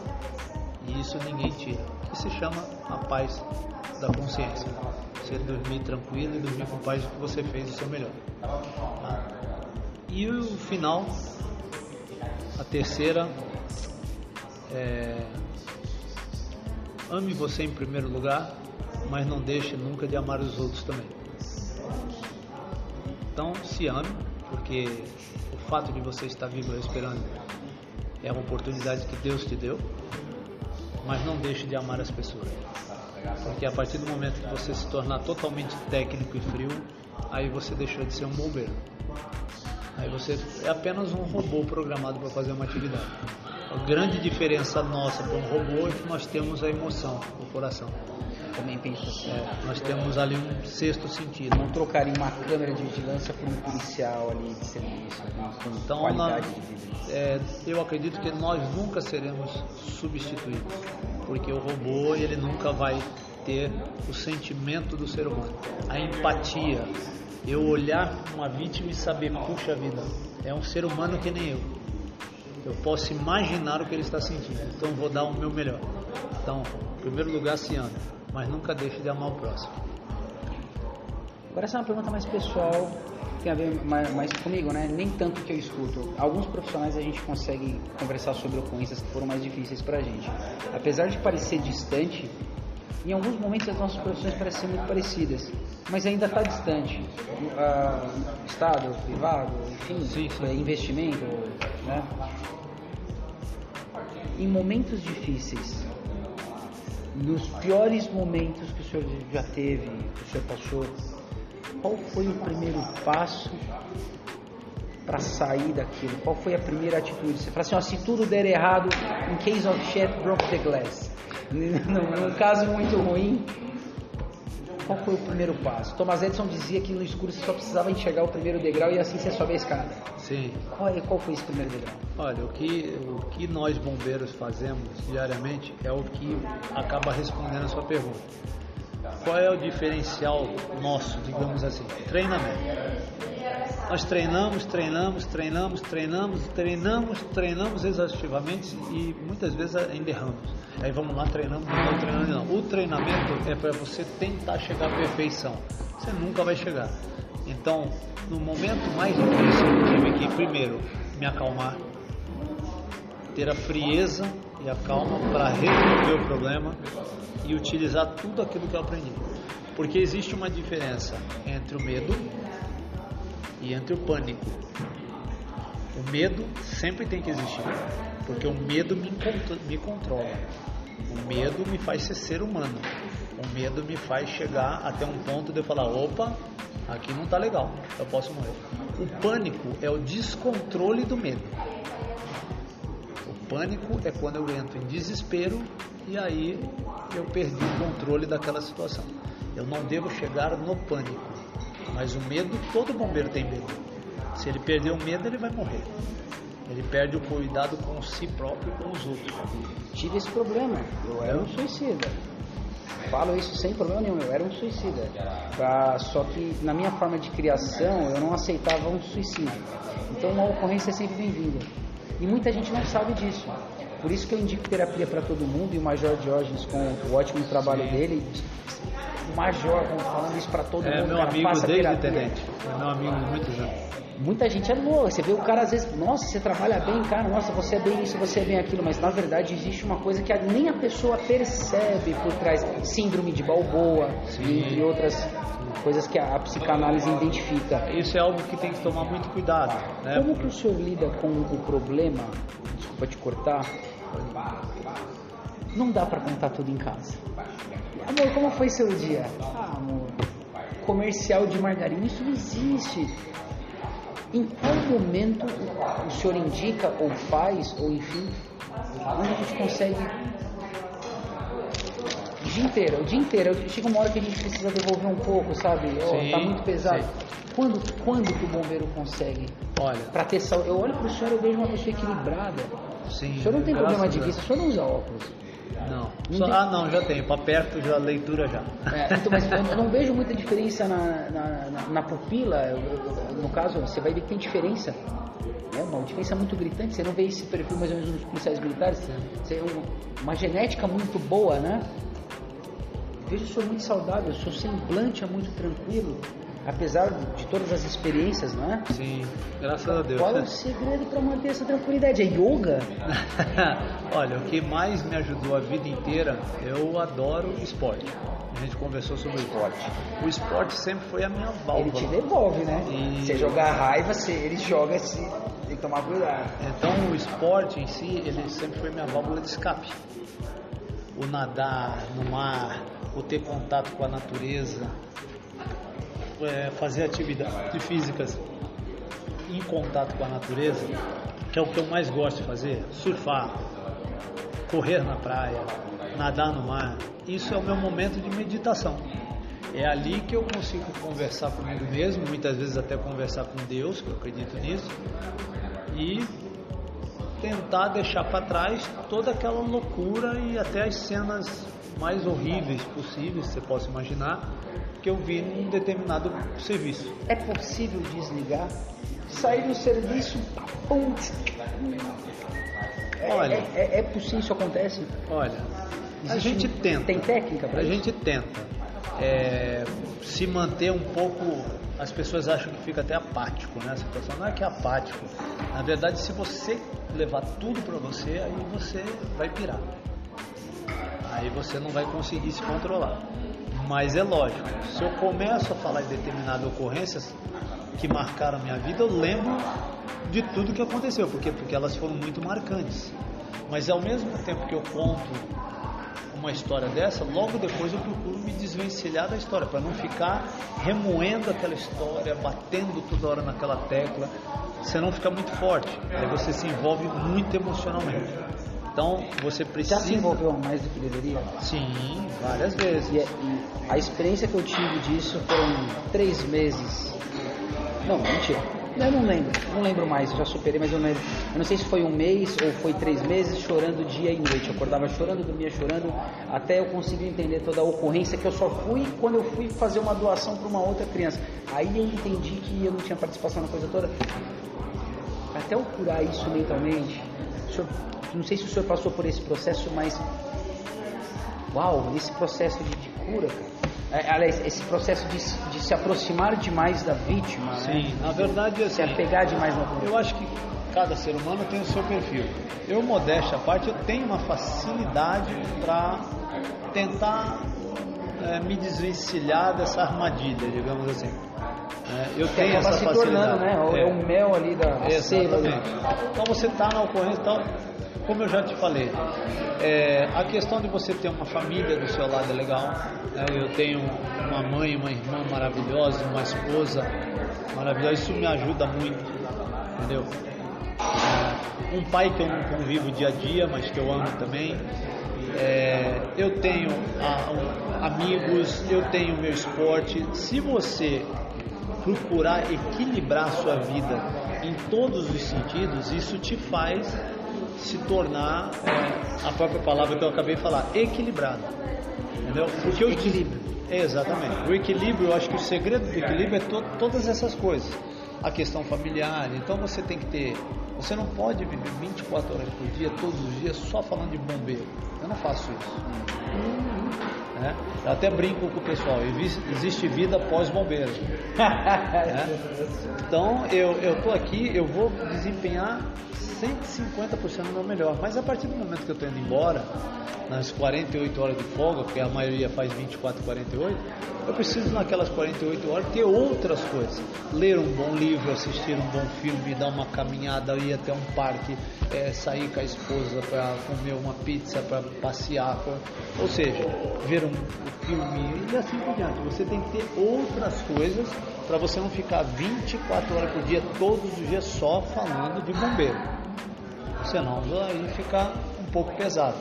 E isso ninguém tira. Que se chama a paz da consciência. Você dormir tranquilo e dormir com paz de que você fez o seu melhor. Tá? E o final, a terceira, é, ame você em primeiro lugar, mas não deixe nunca de amar os outros também. Então, se ame, porque o fato de você estar vivo respirando é uma oportunidade que Deus te deu, mas não deixe de amar as pessoas. Porque a partir do momento que você se tornar totalmente técnico e frio, aí você deixou de ser um bombeiro. Aí você é apenas um robô programado para fazer uma atividade. A grande diferença nossa para um robô é que nós temos a emoção, o coração também penso assim. É, nós temos ali um sexto sentido. Não trocaria uma câmera de vigilância por um policial ali de serviço, com então, qualidade na, de vida. É, eu acredito que nós nunca seremos substituídos, porque o robô ele nunca vai ter o sentimento do ser humano, a empatia. Eu olhar uma vítima e saber, puxa vida, é um ser humano que nem eu. Eu posso imaginar o que ele está sentindo, então vou dar o meu melhor. Então, em primeiro lugar, se mas nunca deixe de amar o próximo. Agora essa é uma pergunta mais pessoal, tem a ver mais, mais, comigo, né? Nem tanto que eu escuto. Alguns profissionais a gente consegue conversar sobre ocorrências que foram mais difíceis pra gente. Apesar de parecer distante, em alguns momentos as nossas profissões parecem muito parecidas, mas ainda está distante. Uh, estado, privado, enfim, sim, sim. investimento, né? Em momentos difíceis, nos piores momentos que o senhor já teve, que o senhor passou, qual foi o primeiro passo para sair daquilo? Qual foi a primeira atitude? Você fala assim, ó, se tudo der errado, in case of shit, broke the glass. Num caso muito ruim, qual foi o primeiro passo? Thomas Edison dizia que no escuro você só precisava enxergar o primeiro degrau e assim você sobe a escada. Sim. Qual, qual foi esse primeiro degrau? Olha, o que, o que nós bombeiros fazemos diariamente é o que acaba respondendo a sua pergunta. Qual é o diferencial nosso, digamos assim? Treinamento. Nós treinamos, treinamos, treinamos, treinamos, treinamos, treinamos exaustivamente e muitas vezes ainda erramos. Aí vamos lá, treinamos, não treinando não. O treinamento é para você tentar chegar à perfeição. Você nunca vai chegar. Então, no momento mais difícil, eu tive que primeiro me acalmar, ter a frieza e a calma para resolver o problema e utilizar tudo aquilo que eu aprendi. Porque existe uma diferença entre o medo e entre o pânico. O medo sempre tem que existir, porque o medo me, me controla. O medo me faz ser ser humano. O medo me faz chegar até um ponto de eu falar: opa, aqui não está legal, eu posso morrer. O pânico é o descontrole do medo. O pânico é quando eu entro em desespero e aí eu perdi o controle daquela situação. Eu não devo chegar no pânico. Mas o medo, todo bombeiro tem medo. Se ele perder o medo, ele vai morrer. Ele perde o cuidado com si próprio e com os outros. Tive esse problema. Eu era um suicida. Falo isso sem problema nenhum. Eu era um suicida. Ah, só que na minha forma de criação, eu não aceitava um suicídio. Então uma ocorrência é sempre bem-vinda. E muita gente não sabe disso. Por isso que eu indico terapia para todo mundo e o Major Diógenes com o ótimo trabalho Sim. dele major falando isso para todo é mundo. Meu cara, amigo desde terapia. É meu amigo muitos anos. Muita gente é boa, você vê o cara às vezes, nossa, você trabalha bem, cara, nossa, você é bem isso, você é bem aquilo, mas na verdade existe uma coisa que nem a pessoa percebe por trás, síndrome de Balboa, Sim. entre outras coisas que a, a, psicanálise identifica. Isso é algo que tem que tomar muito cuidado. Né? Como que o senhor lida com o problema, desculpa te cortar, não dá para contar tudo em casa. Amor, como foi seu dia? Ah, amor, comercial de margarina, isso não existe. Em qual momento o senhor indica, ou faz, ou enfim, onde a gente consegue o dia inteiro, o dia inteiro. Chega uma hora que a gente precisa devolver um pouco, sabe? Oh, tá muito pesado. Sim. Quando, quando que o bombeiro consegue? Olha. Para ter saúde. Eu olho para o senhor e vejo uma pessoa equilibrada. Sim, o senhor não tem problema de vista, o senhor não usa óculos. Não. Não Só- tem- ah, não, já tenho. Para perto, já leitura já. É, então, mas eu não vejo muita diferença na, na, na- na pupila. Eu- eu- No caso, você vai ver que tem diferença. É uma diferença muito gritante. Você não vê esse perfil mais ou menos nos policiais militares. Você, um- uma genética muito boa, né? Vejo o senhor muito saudável, o seu semblante é muito tranquilo, apesar de, todas as experiências, não é? Sim, graças a Deus. Qual é o segredo para manter essa tranquilidade? É yoga? Olha, o que mais me ajudou a vida inteira, eu adoro esporte. A gente conversou sobre esporte. O esporte sempre foi a minha Ele válvula. te devolve, né? E- Você jogar raiva, você, ele joga, se, tem que tomar cuidado. Então o esporte em si, ele sempre foi minha válvula de escape. O nadar no mar, o ter contato com a natureza, é, fazer atividades físicas em contato com a natureza, que é o que eu mais gosto de fazer, surfar, correr na praia, nadar no mar. Isso é o meu momento de meditação. É ali que eu consigo conversar comigo mesmo, muitas vezes até conversar com Deus, que eu acredito nisso, e tentar deixar para trás toda aquela loucura e até as cenas mais horríveis possíveis, você possa imaginar, que eu vi num determinado serviço. É possível desligar? Sair do serviço, pum. É, Olha. é, é, é possível, isso acontece? Olha, a Existe gente um- tenta. Tem técnica para A gente tenta é, se manter um pouco. As pessoas acham que fica até apático, né? A situação não é que é apático. Na verdade, se você levar tudo para você, aí você vai pirar. Aí você não vai conseguir se controlar. Mas é lógico, se eu começo a falar de determinadas ocorrências que marcaram a minha vida, eu lembro de tudo que aconteceu, porque porque elas foram muito marcantes. Mas ao mesmo tempo que eu conto uma história dessa, logo depois eu procuro me desvencilhar da história, para não ficar remoendo aquela história, batendo toda hora naquela tecla, senão fica muito forte. Aí você se envolve muito emocionalmente. Então você precisa. Já se envolveu mais do que deveria? Sim, várias vezes. E, e a experiência que eu tive disso foram três meses. Não, mentira. Eu não lembro, não lembro mais, eu já superei, mas eu não lembro. Eu não sei se foi um mês ou foi três meses chorando dia e noite. Eu acordava chorando, dormia chorando, até eu conseguir entender toda a ocorrência que eu só fui quando eu fui fazer uma doação para uma outra criança. Aí eu entendi que eu não tinha participação na coisa toda. Até eu curar isso mentalmente, senhor- não sei se o senhor passou por esse processo, mas Uau, esse processo de, de cura, cara. É, aliás, esse processo de, se- de se aproximar demais da vítima, né? Sim, na verdade se assim, apegar demais na vítima. eu acho que cada ser humano tem o seu perfil. Eu, modéstia à parte, eu tenho uma facilidade para tentar eh, me desvencilhar dessa armadilha, digamos assim. Eh, eu tenho essa se facilidade. tornando, né? É, É. o mel ali da a seiva. Então você está na ocorrência, então, como eu já te falei, é, a questão de você ter uma família do seu lado é legal. né? Eu tenho uma mãe, uma irmã maravilhosa, uma esposa maravilhosa, isso me ajuda muito, entendeu? É, um pai que eu não convivo dia a dia, mas que eu amo também. É, eu tenho ah, um- amigos, eu tenho meu esporte. Se você procurar equilibrar a sua vida em todos os sentidos, isso te faz se tornar é, a própria palavra que eu acabei de falar, equilibrado. Entendeu? Porque o equilíbrio. Exatamente. O equilíbrio, eu acho que o segredo do equilíbrio é to- todas essas coisas. A questão familiar, então você tem que ter. Você não pode viver 24 horas por dia, todos os dias, só falando de bombeiro. Eu não faço isso. Né? Eu até brinco com o pessoal, existe- vida pós-bombeiro. né? Então eu tô aqui, eu vou desempenhar 150% do meu melhor, mas a partir do momento que eu estou indo embora, nas 48 horas de folga, porque a maioria faz 24, 48, eu preciso naquelas 48 horas ter outras coisas. Ler um bom livro, assistir um bom filme, dar uma caminhada, ir até um parque, eh, sair com a esposa para comer uma pizza, para passear, pra- ou seja, ver um filme e assim por diante. Você tem que ter outras coisas para você não ficar 24 horas por dia, todos os dias só falando de bombeiro. Senão aí fica um pouco pesado.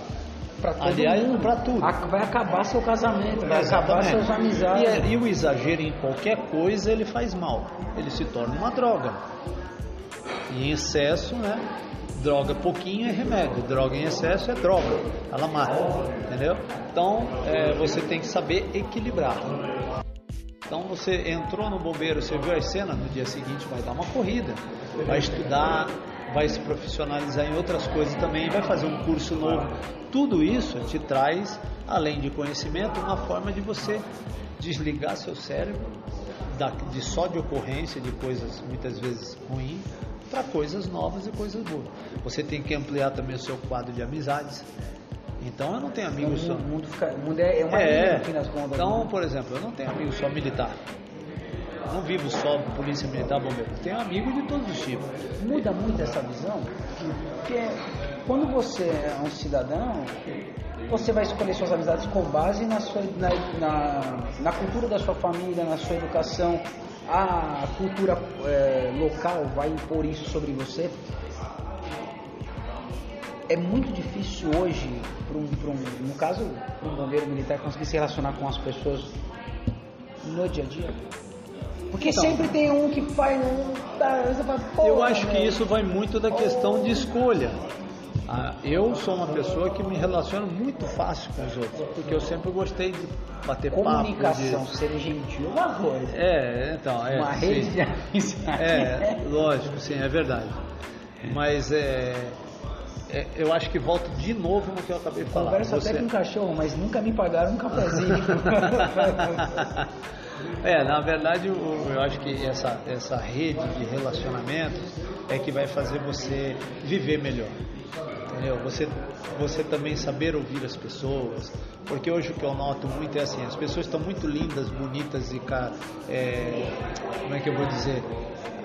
Pra todo Aliás, mundo. pra tudo. Vai acabar seu casamento, vai acabar suas amizades. E, é- e o exagero em qualquer coisa ele faz mal. Ele se torna uma droga. E em excesso, né, Droga pouquinho é remédio, droga em excesso é droga, ela mata, entendeu? Então é, você tem que saber equilibrar. Então você entrou no bombeiro, você viu as cenas, no dia seguinte vai dar uma corrida, vai estudar, vai se profissionalizar em outras coisas também, vai fazer um curso novo. Tudo isso te traz, além de conhecimento, uma forma de você desligar seu cérebro de só de ocorrência de coisas muitas vezes ruins para coisas novas e coisas boas. Você tem que ampliar também o seu quadro de amizades. Então eu não tenho amigos então, só. O mundo, fica, o mundo é, é uma é, ilha nas contas. Então, por exemplo, eu não tenho amigos só militar. Não vivo só polícia militar, bombeiro. Tenho amigos de todos os tipos. Muda muito essa visão, porque quando você é um cidadão, você vai escolher suas amizades com base na, sua, na, na, na cultura da sua família, na sua educação, a cultura é, local vai impor isso sobre você. É muito difícil hoje, pra um, pra um, no caso, um bombeiro militar conseguir se relacionar com as pessoas no dia a dia. Porque então, sempre tem um que faz. Um, tá, fala, eu acho que isso vai muito da questão de escolha. Ah, eu sou uma pessoa que me relaciona muito fácil com os outros, porque eu sempre gostei de bater Comunicação, papo. De... ser gentil, uma coisa. É, então, é. Uma rede de amizade. É, lógico, sim, é verdade. Mas é, é, eu acho que volto de novo no que eu acabei de falar. Converso Você... até com um cachorro, mas nunca me pagaram um cafezinho. é, na verdade, eu, eu acho que essa, essa rede de relacionamentos é que vai fazer você viver melhor entendeu? Você, você também saber ouvir as pessoas, porque hoje o que eu noto muito é assim, as pessoas estão muito lindas, bonitas e é, como é que eu vou dizer,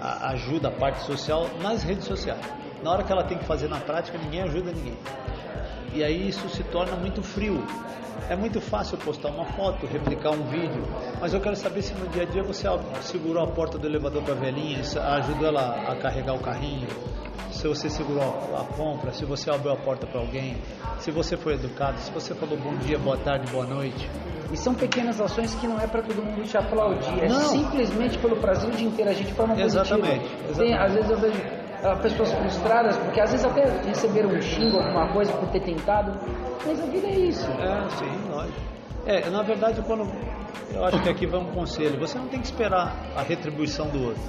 a, ajuda a parte social nas redes sociais. Na hora que ela tem que fazer na prática, ninguém ajuda ninguém. E aí isso se torna muito frio. É muito fácil postar uma foto, replicar um vídeo, mas eu quero saber se no dia a dia você segurou a porta do elevador para a velhinha, ajudou ela a carregar o carrinho, se você segurou a compra, se você abriu a porta para alguém, se você foi educado, se você falou bom dia, boa tarde, boa noite. E são pequenas ações que não é para todo mundo te aplaudir, é não. simplesmente pelo prazer de interagir de forma exatamente, positiva. Exatamente. Tem, às vezes eu vejo pessoas frustradas, porque às vezes até receberam um xingo, alguma coisa por ter tentado, mas a vida é isso. É, sim, lógico. É, na verdade, quando eu acho que aqui vai um conselho, você não tem que esperar a retribuição do outro.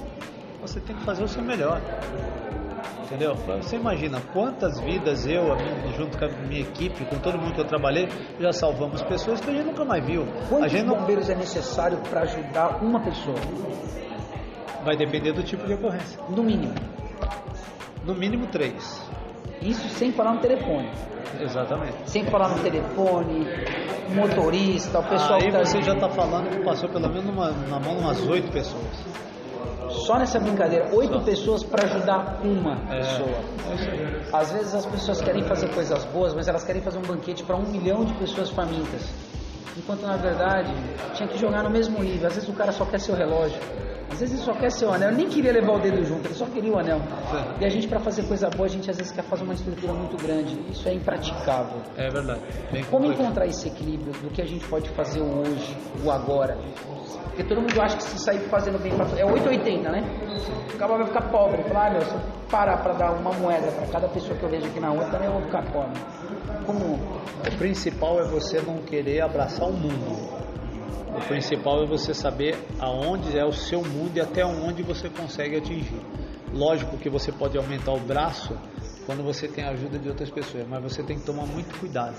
Você tem que fazer o seu melhor entendeu? Você imagina quantas vidas eu, junto com a minha equipe, com todo mundo que eu trabalhei, já salvamos pessoas que a gente nunca mais viu. Quantos a gente bombeiros não... é necessário para ajudar uma pessoa? Vai depender do tipo de ocorrência. No mínimo. No mínimo três. Isso sem falar no telefone. Exatamente. Sem falar no telefone, motorista, o pessoal. Aí tá você já está falando que passou pelo menos numa, na mão de umas oito pessoas. Só nessa brincadeira, oito Só. pessoas para ajudar uma é, pessoa. É Às vezes as pessoas querem fazer coisas boas, mas elas querem fazer um banquete para um milhão de pessoas famintas. Enquanto na verdade tinha que jogar no mesmo nível. Às vezes o cara só quer seu relógio. Às vezes ele só quer seu anel, ele nem queria levar o dedo junto, ele só queria o anel. E a gente, para fazer coisa boa, a gente às vezes quer fazer uma estrutura muito grande. Isso é impraticável. É verdade. Bem Como encontrar esse equilíbrio do que a gente pode fazer o hoje, o agora? Porque todo mundo acha que se sair fazendo bem, é 880, né? O cara vai ficar pobre. Falar, ah, meu, se eu parar para dar uma moeda para cada pessoa que eu vejo aqui na rua, também eu vou ficar pobre. Como? O principal é você não querer abraçar o mundo. O principal é você saber aonde é o seu mundo e até onde você consegue atingir. Lógico que você pode aumentar o braço quando você tem a ajuda de outras pessoas, mas você tem que tomar muito cuidado.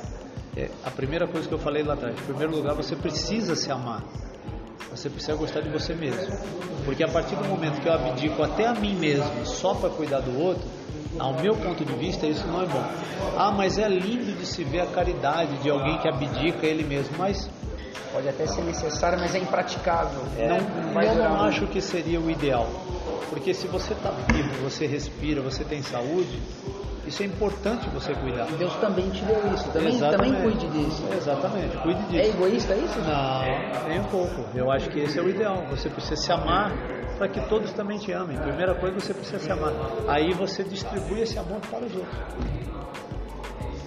É, a primeira coisa que eu falei lá atrás, em primeiro lugar, você precisa se amar. Você precisa gostar de você mesmo. Porque a partir do momento que eu abdico até a mim mesmo só para cuidar do outro, ao meu ponto de vista, isso não é bom. Ah, mas é lindo de se ver a caridade de alguém que abdica ele mesmo, mas Pode até ser necessário, mas é impraticável. É, não, eu não acho que seria o ideal. Porque se você está vivo, você respira, você tem saúde, isso é importante você cuidar. Deus também te deu isso. Também, também cuide disso. Exatamente, cuide disso. É egoísta isso? Não, nem um pouco. Eu acho que esse é o ideal. Você precisa se amar para que todos também te amem. Primeira coisa, você precisa se amar. Aí você distribui esse amor para os outros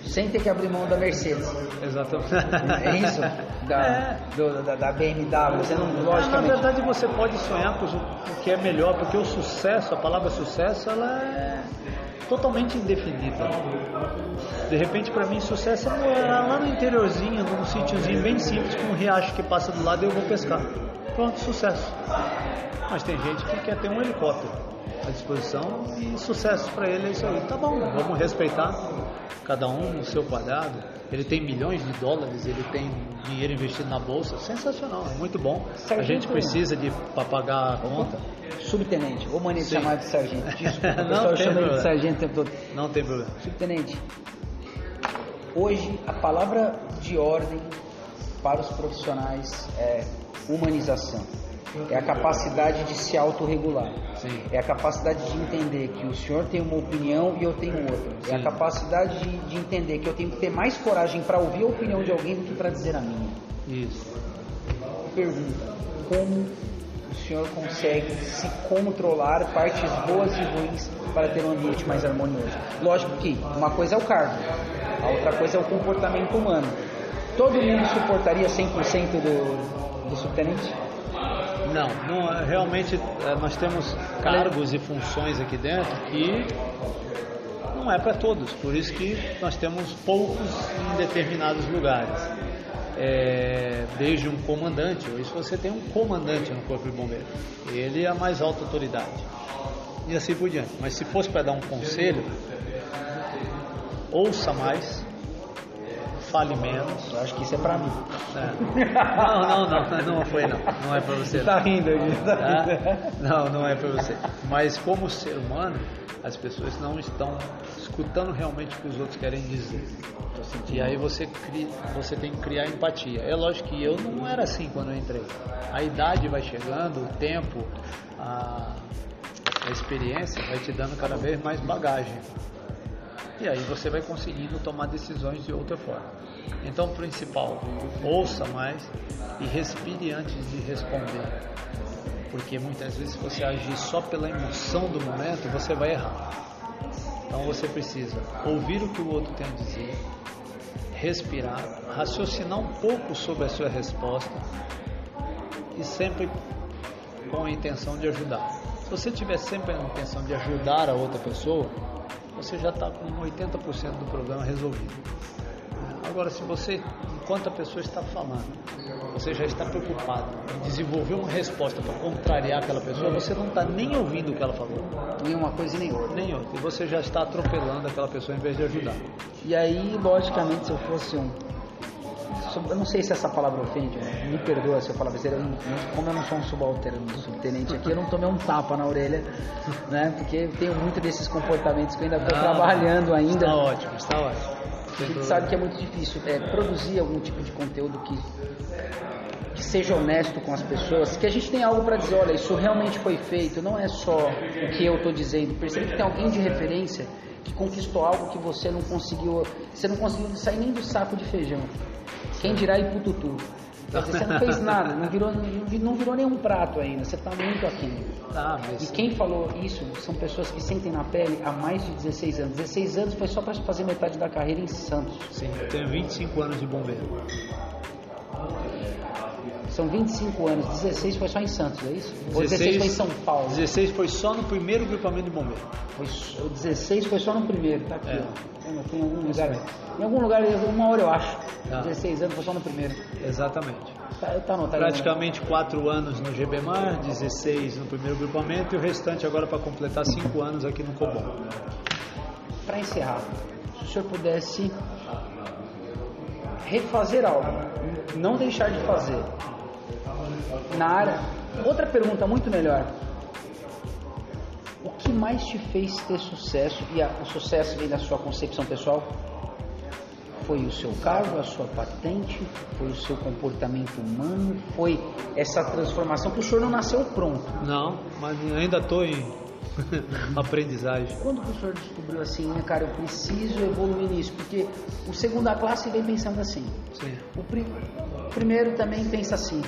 sem ter que abrir mão da Mercedes. Exatamente. É isso? Da, é. Do, da, da, BMW. Você não, logicamente... Na verdade, você pode sonhar com o que é melhor, porque o sucesso, a palavra sucesso, ela é, totalmente indefinida. De repente, para mim, sucesso é lá no interiorzinho, num sítiozinho bem simples, com um riacho que passa do lado e eu vou pescar. Pronto, sucesso. Mas tem gente que quer ter um helicóptero à disposição e sucesso para ele é isso aí. Tá bom, vamos respeitar cada um no seu quadrado. Ele tem milhões de dólares, ele tem dinheiro investido na bolsa, sensacional, é muito bom. A gente precisa de para pagar a conta. Subtenente, vou mania Sim. chamar de sargento. Desculpa, o Não pessoal chama ele de sargento o tempo todo. Não tem problema. Subtenente, hoje a palavra de ordem para os profissionais é humanização. É a capacidade de se autorregular. Sim. É a capacidade de entender que o senhor tem uma opinião e eu tenho outra. É a Sim. capacidade de, de entender que eu tenho que ter mais coragem para ouvir a opinião de alguém do que para dizer a minha. Isso. Pergunta: como o senhor consegue se controlar partes boas e ruins para ter um ambiente mais harmonioso? Lógico que uma coisa é o cargo, a outra coisa é o comportamento humano. Todo mundo suportaria 100% do, do subtenente? Não, não, é, realmente é, nós temos cargos e funções aqui dentro que não é para todos, por isso que nós temos poucos em determinados lugares. É, desde um comandante, hoje você tem um comandante no Corpo de Bombeiros, ele é a mais alta autoridade, e assim por diante. Mas se fosse para dar um conselho, ouça mais, fale menos. Eu acho que isso é para mim. É. Não, não, não, não foi não, não é para você. não. Tá rindo aqui, tá Tá? Não, não é para você. Mas como ser humano, as pessoas não estão escutando realmente o que os outros querem dizer. E aí você, cria, você tem que criar empatia. É lógico que eu não era assim quando eu entrei. A idade vai chegando, o tempo, a, a experiência vai te dando cada vez mais bagagem. E aí você vai conseguindo tomar decisões de outra forma. Então, principal, ouça mais e respire antes de responder. Porque muitas vezes se você agir só pela emoção do momento, você vai errar. Então você precisa ouvir o que o outro tem a dizer, respirar, raciocinar um pouco sobre a sua resposta e sempre com a intenção de ajudar. Se você tiver sempre a intenção de ajudar a outra pessoa, você já está com 80% do problema resolvido. Agora, se você, enquanto a pessoa está falando, você já está preocupado em desenvolver uma resposta para contrariar aquela pessoa, você não está nem ouvindo o que ela falou, Nem uma coisa e nem outra. nem outra, e você já está atropelando aquela pessoa em vez de ajudar. E aí, logicamente, se eu fosse um. Eu não sei se essa palavra ofende, né? me perdoa se eu falar besteira. Como eu não sou um subalterno do subtenente aqui, eu não tomei um tapa na orelha, né? Porque tenho muito desses comportamentos que eu ainda estou Ah, trabalhando ainda. Está ótimo, está ótimo. A gente sabe que é muito difícil é, produzir algum tipo de conteúdo que, que seja honesto com as pessoas, que a gente tem algo para dizer, olha, isso realmente foi feito, não é só o que eu estou dizendo. Percebe que tem alguém de referência que conquistou algo que você não conseguiu, você não conseguiu sair nem do saco de feijão. Quem dirá ir pro tutu. Quer dizer, você não fez nada, não virou, não vi- não virou nenhum prato ainda, você está muito aquém. Ah, mas E quem falou isso são pessoas que sentem na pele há mais de 16 anos. 16 anos foi só para fazer metade da carreira em Santos. sim, eu tenho 25 anos de bombeiro. São 25 anos, 16 foi só em Santos, é isso? Ou 16 foi em São Paulo? 16 foi só no primeiro grupamento de bombeiro. Foi, só- o 16 foi só no primeiro, tá aqui. É. ó. Tem- algum lugar. Em algum lugar, uma hora eu acho. Tá. 16 anos foi só no primeiro. Exatamente. Tá, tá anotado. né? Praticamente 4 anos no GBMAR, 16 no primeiro grupamento e o restante agora para completar 5 anos aqui no Cobol. Para encerrar, se o senhor pudesse refazer algo, não deixar de fazer, na área. Outra pergunta muito melhor. O que mais te fez ter sucesso, e a- o sucesso vem da sua concepção pessoal? Foi o seu cargo, a sua patente, foi o seu comportamento humano, foi essa transformação que o senhor não nasceu pronto. Não, mas ainda estou em aprendizagem. Quando o senhor descobriu assim, né, cara, eu preciso evoluir nisso? Porque o segunda classe vem pensando assim. Sim. O, o primeiro também pensa assim.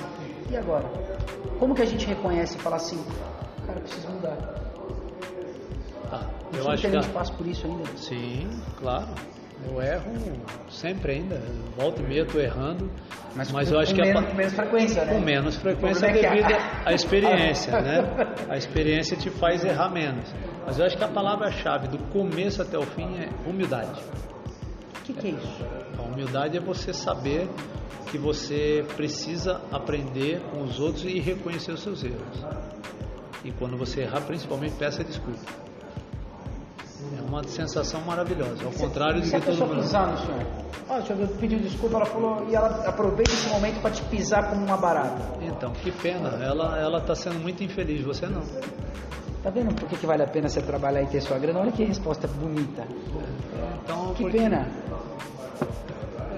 E agora? Como que a gente reconhece e fala assim, cara, eu preciso mudar? O Eu acho que. a- passa por isso ainda. Sim, claro. Eu erro sempre ainda, volta e meia estou errando, mas, mas com, eu acho que menos, a, com menos frequência, né? com menos frequência é devido à experiência, né? A experiência te faz errar menos. Mas eu acho que a palavra-chave do começo até o fim é humildade. O que, que é isso? A humildade é você saber que você precisa aprender com os outros e reconhecer os seus erros. E quando você errar, principalmente peça desculpa. É uma sensação maravilhosa, ao contrário do que todo mundo. pisar no senhor, ó, o senhor pediu desculpa, ela falou, e ela aproveita esse momento para te pisar como uma barata. Então, que pena, ela ela está sendo muito infeliz, você não. Tá vendo por que, que vale a pena você trabalhar e ter sua grana? Olha que resposta bonita. Então, Que porque pena.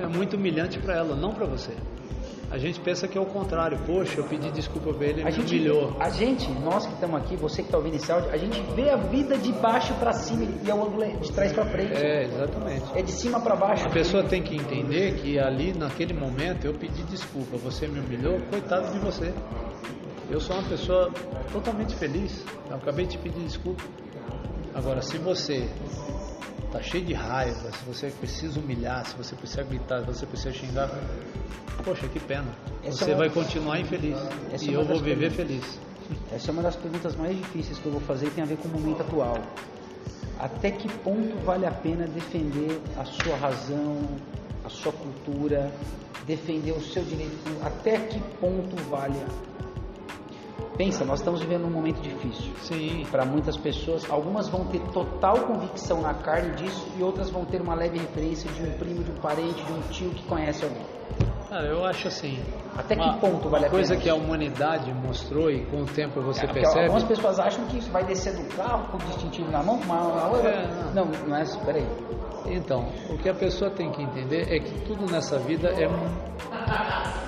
É muito humilhante para ela, não para você. A gente pensa que é o contrário. Poxa, eu pedi desculpa para ele, ele A me gente, humilhou. a gente, nós que estamos aqui, você que está ouvindo esse áudio, a gente vê a vida de baixo para cima e é o ângulo de trás para frente. É, exatamente. É de cima para baixo. A pessoa tem que entender que ali, naquele momento, eu pedi desculpa. Você me humilhou, coitado de você. Eu sou uma pessoa totalmente feliz. Eu acabei de pedir desculpa. Agora, se você tá cheio de raiva, se você precisa humilhar, se você precisa gritar, se você precisa xingar, poxa, que pena. Essa Você é uma- vai continuar infeliz. Essa E é eu vou viver feliz. Essa é uma das perguntas mais difíceis que eu vou fazer e tem a ver com o momento atual. Até que ponto vale a pena defender a sua razão, a sua cultura, defender o seu direito? Até que ponto vale? Pensa, nós estamos vivendo um momento difícil. Sim, Para muitas pessoas, algumas vão ter total convicção na carne disso e outras vão ter uma leve referência de um primo, de um parente, de um tio que conhece alguém. cara, eu acho assim. Até que uma- ponto vale a Uma coisa pena que a humanidade mostrou e com o tempo você É, percebe. Algumas pessoas acham que isso vai descer do carro com o distintivo na mão, outra. É, não, não é isso, peraí. Então, o que a pessoa tem que entender é que tudo nessa vida é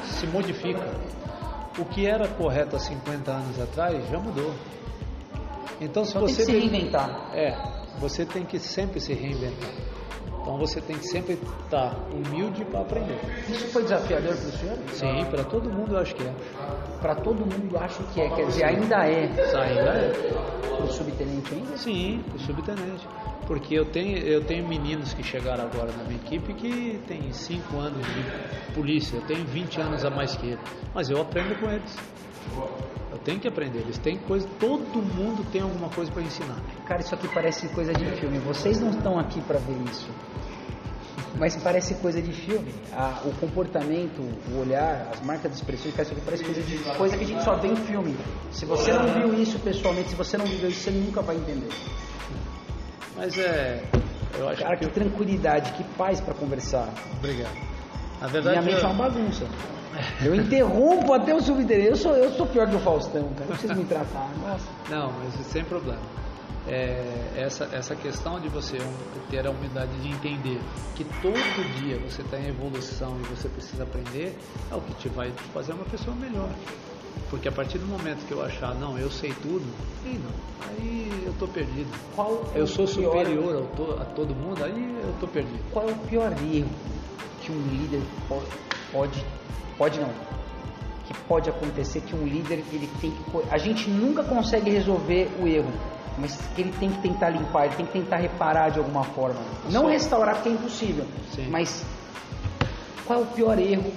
se modifica. O que era correto há 50 anos atrás já mudou. Então, se Só tem você que se reinventar. é, você tem que sempre se reinventar. Então, você tem que sempre estar humilde para aprender. Isso foi desafiador para o senhor? Sim, para todo mundo eu acho que é. Para todo mundo acho que é, quer dizer, ainda é. Ainda é. Para o subtenente ainda? Sim, o subtenente. Porque eu tenho, eu tenho meninos que chegaram agora na minha equipe que têm 5 anos de polícia, eu tenho 20 anos a mais que ele. Mas eu aprendo com eles. Eu tenho que aprender, eles têm coisa, todo mundo tem alguma coisa para ensinar. Cara, isso aqui parece coisa de filme. Vocês não estão aqui para ver isso. Mas parece coisa de filme. Ah, o comportamento, o olhar, as marcas de expressão, cara, isso aqui parece coisa de coisa que a gente só vê em filme. Se você não viu isso pessoalmente, se você não viveu isso, você nunca vai entender. Mas é, eu acho Cara, que que tranquilidade, que paz para conversar. obrigado. Na Minha verdade, mente é eu, uma bagunça. Eu interrompo até o subtenente. Eu sou, eu sou pior que o Faustão, cara. Não precisa me tratar. Nossa. Não, mas sem problema. É, essa, essa questão de você ter a humildade de entender que todo dia você está em evolução e você precisa aprender é o que te vai fazer uma pessoa melhor. Porque a partir do momento que eu achar, não, eu sei tudo, aí não, aí eu tô perdido. Qual Eu sou pior- superior to- a todo mundo, aí eu tô perdido. Qual é o pior erro que um líder po- pode, pode não, que pode acontecer que um líder ele tem que, a gente nunca consegue resolver o erro, mas que ele tem que tentar limpar, ele tem que tentar reparar de alguma forma. Não Só- restaurar porque é impossível, Sim. mas qual é o pior erro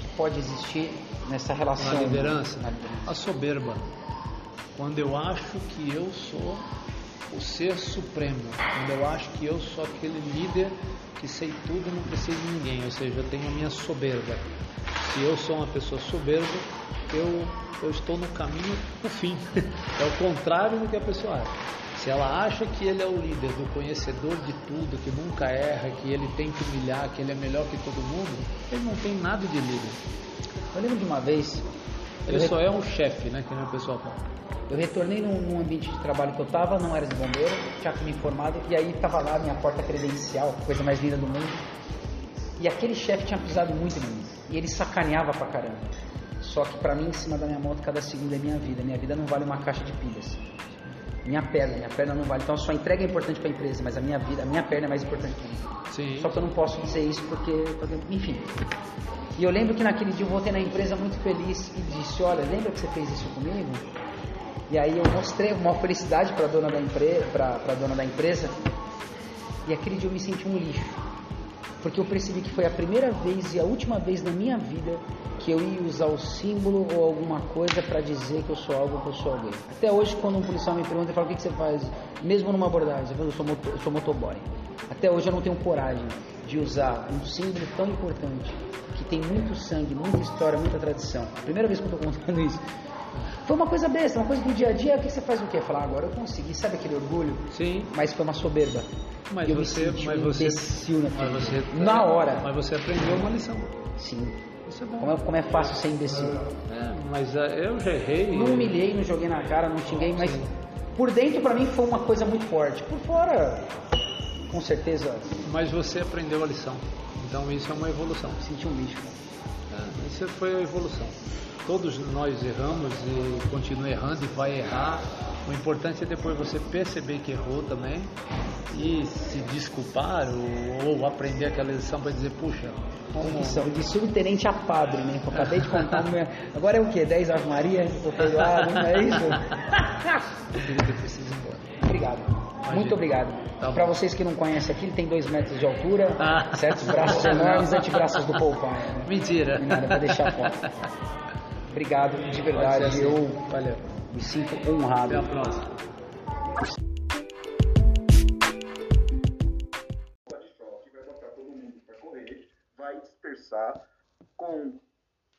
que pode existir nessa relação? Na liderança, Na liderança. a soberba. Quando eu acho que eu sou o ser supremo, quando eu acho que eu sou aquele líder que sei tudo e não preciso de ninguém, ou seja, eu tenho a minha soberba. Se eu sou uma pessoa soberba, eu, eu estou no caminho do fim. É o contrário do que a pessoa acha. Se ela acha que ele é o líder, do conhecedor de tudo, que nunca erra, que ele tem que humilhar, que ele é melhor que todo mundo, ele não tem nada de líder. Eu lembro de uma vez, Ele só é um chefe, né? Que nem o pessoal fala. eu retornei num, num ambiente de trabalho que eu estava, não era de bombeiro, tinha me informado, e aí estava lá minha porta credencial, coisa mais linda do mundo. E aquele chefe tinha pisado muito em mim. E ele sacaneava pra caramba. Só que pra mim, em cima da minha moto, cada segundo é minha vida. Minha vida não vale uma caixa de pilhas. Minha perna, minha perna não vale. Então a sua entrega é importante pra empresa, mas a minha vida, a minha perna é mais importante pra mim. Sim. Só que eu não posso dizer isso porque, porque- enfim. E eu lembro que naquele dia eu voltei na empresa muito feliz e disse, olha, lembra que você fez isso comigo? E aí eu mostrei uma felicidade para dona da empresa, para dona da empresa. E aquele dia eu me senti um lixo. Porque eu percebi que foi a primeira vez e a última vez na minha vida que eu ia usar o símbolo ou alguma coisa para dizer que eu sou algo, que eu sou alguém. Até hoje, quando um policial me pergunta, eu falo, o que, que você faz? Mesmo numa abordagem, eu falo, eu sou, motor, eu sou motoboy. Até hoje eu não tenho coragem de usar um símbolo tão importante, que tem muito sangue, muita história, muita tradição. Primeira vez que eu estou contando isso. Foi uma coisa besta, uma coisa do dia a dia. O que você faz o quê? Falar, agora eu consegui. Sabe aquele orgulho? Sim. Mas foi uma soberba. Mas eu você, me mas um você, imbecil naquele mas você, Na hora. Mas você aprendeu uma lição. Sim. Isso é bom. Como é, como é fácil ser imbecil. É, mas é, eu já errei. Não humilhei, não joguei na cara, não xinguei, mas por dentro pra mim foi uma coisa muito forte. Por fora, com certeza, Mas você aprendeu a lição. Então isso é uma evolução. senti um lixo. É, Isso foi a evolução. Todos nós erramos e continua errando e vai errar. O importante é depois você perceber que errou também e se desculpar ou, ou aprender aquela lição para dizer, puxa, como Missão de subtenente a padre, né? Eu acabei de contar. Uma... Agora é o quê? 10 Ave Maria? Tô perdoado, não é isso? eu preciso ir embora. Obrigado. Muito obrigado. Tá. Para vocês que não conhecem aqui, ele tem 2 metros de altura, Ah. certos braços enormes, antebraços do Popeye. Né? Mentira. Não nada, pra deixar fora. Obrigado, de verdade. Ser Eu assim. Valeu. me sinto honrado. Até a próxima. de choque, vai botar todo mundo para correr, vai dispersar com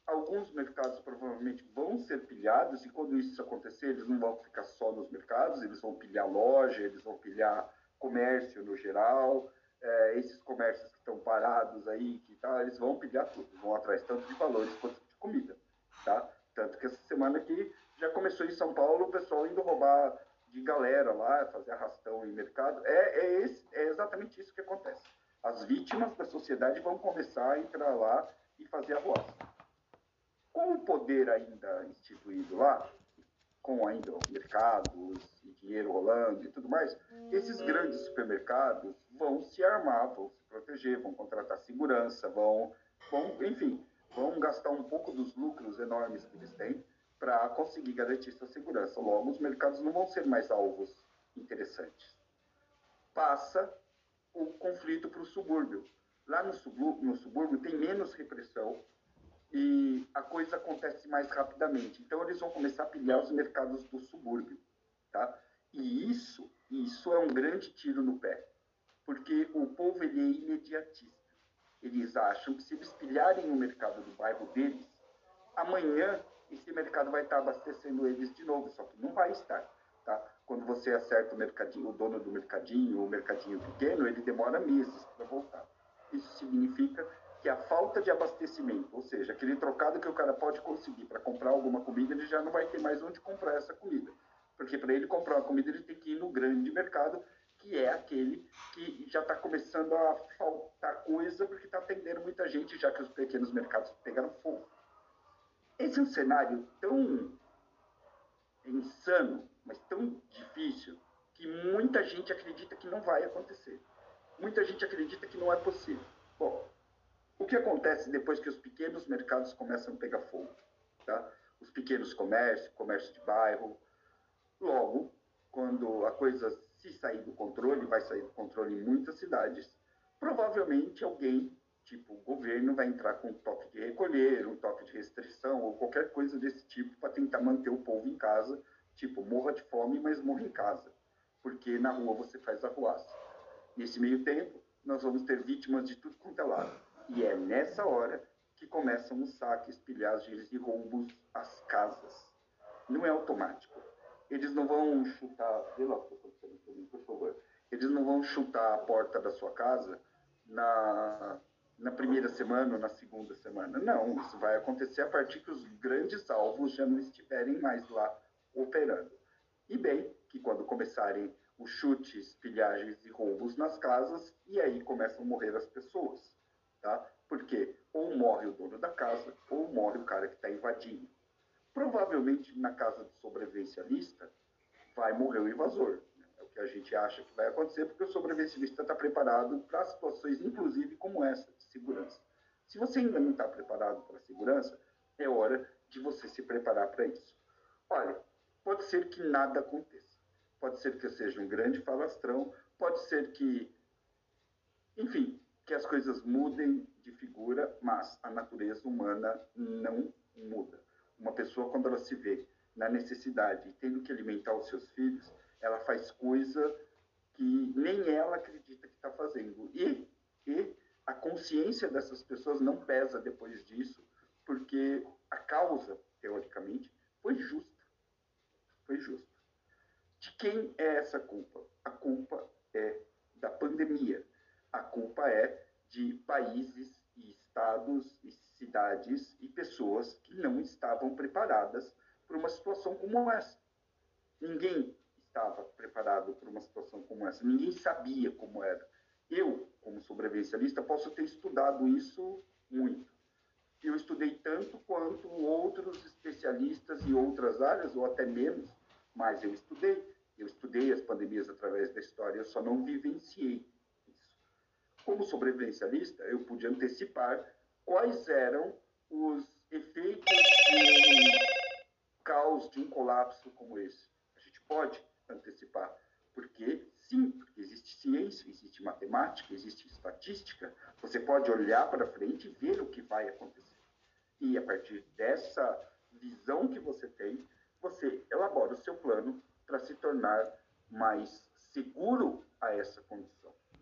alguns mercados provavelmente vão ser pilhados e quando isso acontecer eles não vão ficar só nos mercados, eles vão pilhar loja, eles vão pilhar comércio no geral, é, esses comércios que estão parados aí, que tá, eles vão pilhar tudo, vão atrás tanto de valores quanto de comida, tá? Tanto que essa semana aqui já começou em São Paulo o pessoal indo roubar de galera lá, fazer arrastão em mercado. É, é, esse, é exatamente isso que acontece. As vítimas da sociedade vão começar a entrar lá e fazer a roça. Com o poder ainda instituído lá, com ainda mercados e dinheiro rolando e tudo mais, esses grandes supermercados vão se armar, vão se proteger, vão contratar segurança, vão, vão enfim, vão gastar um pouco dos lucros enormes que eles têm para conseguir garantir sua segurança. Logo, os mercados não vão ser mais alvos interessantes. Passa o conflito para o subúrbio. Lá no subúrbio, no subúrbio tem menos repressão e a coisa acontece mais rapidamente. Então eles vão começar a pilhar os mercados do subúrbio, tá? E isso, isso é um grande tiro no pé, porque o povo ele é imediatista. Eles acham que se eles pilharem o mercado do bairro deles, amanhã esse mercado vai estar abastecendo eles de novo, só que não vai estar, tá? Quando você acerta o mercadinho, o dono do mercadinho, o mercadinho pequeno, ele demora meses para voltar. Isso significa que a falta de abastecimento, ou seja, aquele trocado que o cara pode conseguir para comprar alguma comida, ele já não vai ter mais onde comprar essa comida. Porque para ele comprar uma comida, ele tem que ir no grande mercado, que é aquele que já está começando a faltar coisa, porque está atendendo muita gente, já que os pequenos mercados pegaram fogo. Esse é um cenário tão insano, mas tão difícil, que muita gente acredita que não vai acontecer. Muita gente acredita que não é possível. Bom, o que acontece depois que os pequenos mercados começam a pegar fogo? Tá? Os pequenos comércios, comércio de bairro. Logo, quando a coisa se sair do controle, vai sair do controle em muitas cidades, provavelmente alguém, tipo o governo, vai entrar com um toque de recolher, um toque de restrição ou qualquer coisa desse tipo para tentar manter o povo em casa, tipo, morra de fome, mas morra em casa, porque na rua você faz arruaça. Nesse meio tempo, nós vamos ter vítimas de tudo quanto é lado. E é nessa hora que começam os saques, pilhagens e roubos às casas. Não é automático. Eles não vão chutar, vê lá por favor. Eles não vão chutar a porta da sua casa na, na primeira semana ou na segunda semana. Não, isso vai acontecer a partir que os grandes alvos já não estiverem mais lá operando. E bem, que quando começarem os chutes, pilhagens e roubos nas casas, e aí começam a morrer as pessoas, tá? Porque ou morre o dono da casa, ou morre o cara que está invadindo. Provavelmente na casa do sobrevivencialista vai morrer o invasor. né? É o que a gente acha que vai acontecer, porque o sobrevivencialista está preparado para situações, inclusive como essa, de segurança. Se você ainda não está preparado para a segurança, é hora de você se preparar para isso. Olha, pode ser que nada aconteça. Pode ser que eu seja um grande falastrão, pode ser que Enfim, que as coisas mudem de figura, mas a natureza humana não muda. Uma pessoa, quando ela se vê na necessidade e tendo que alimentar os seus filhos, ela faz coisa que nem ela acredita que está fazendo. E, e a consciência dessas pessoas não pesa depois disso, porque a causa, teoricamente, foi justa. Foi justa. De quem é essa culpa? A culpa é da pandemia. A culpa é de países e estados e cidades e pessoas que não estavam preparadas para uma situação como essa. Ninguém estava preparado para uma situação como essa. Ninguém sabia como era. Eu, como sobrevivencialista, posso ter estudado isso muito. Eu estudei tanto quanto outros especialistas em outras áreas, ou até menos, mas eu estudei. Eu estudei as pandemias através da história, eu só não vivenciei. Como sobrevivencialista, eu pude antecipar quais eram os efeitos de um caos, de um colapso como esse. A gente pode antecipar, porque sim, porque existe ciência, existe matemática, existe estatística. Você pode olhar para frente e ver o que vai acontecer. E a partir dessa visão que você tem, você elabora o seu plano para se tornar mais seguro a essa condição.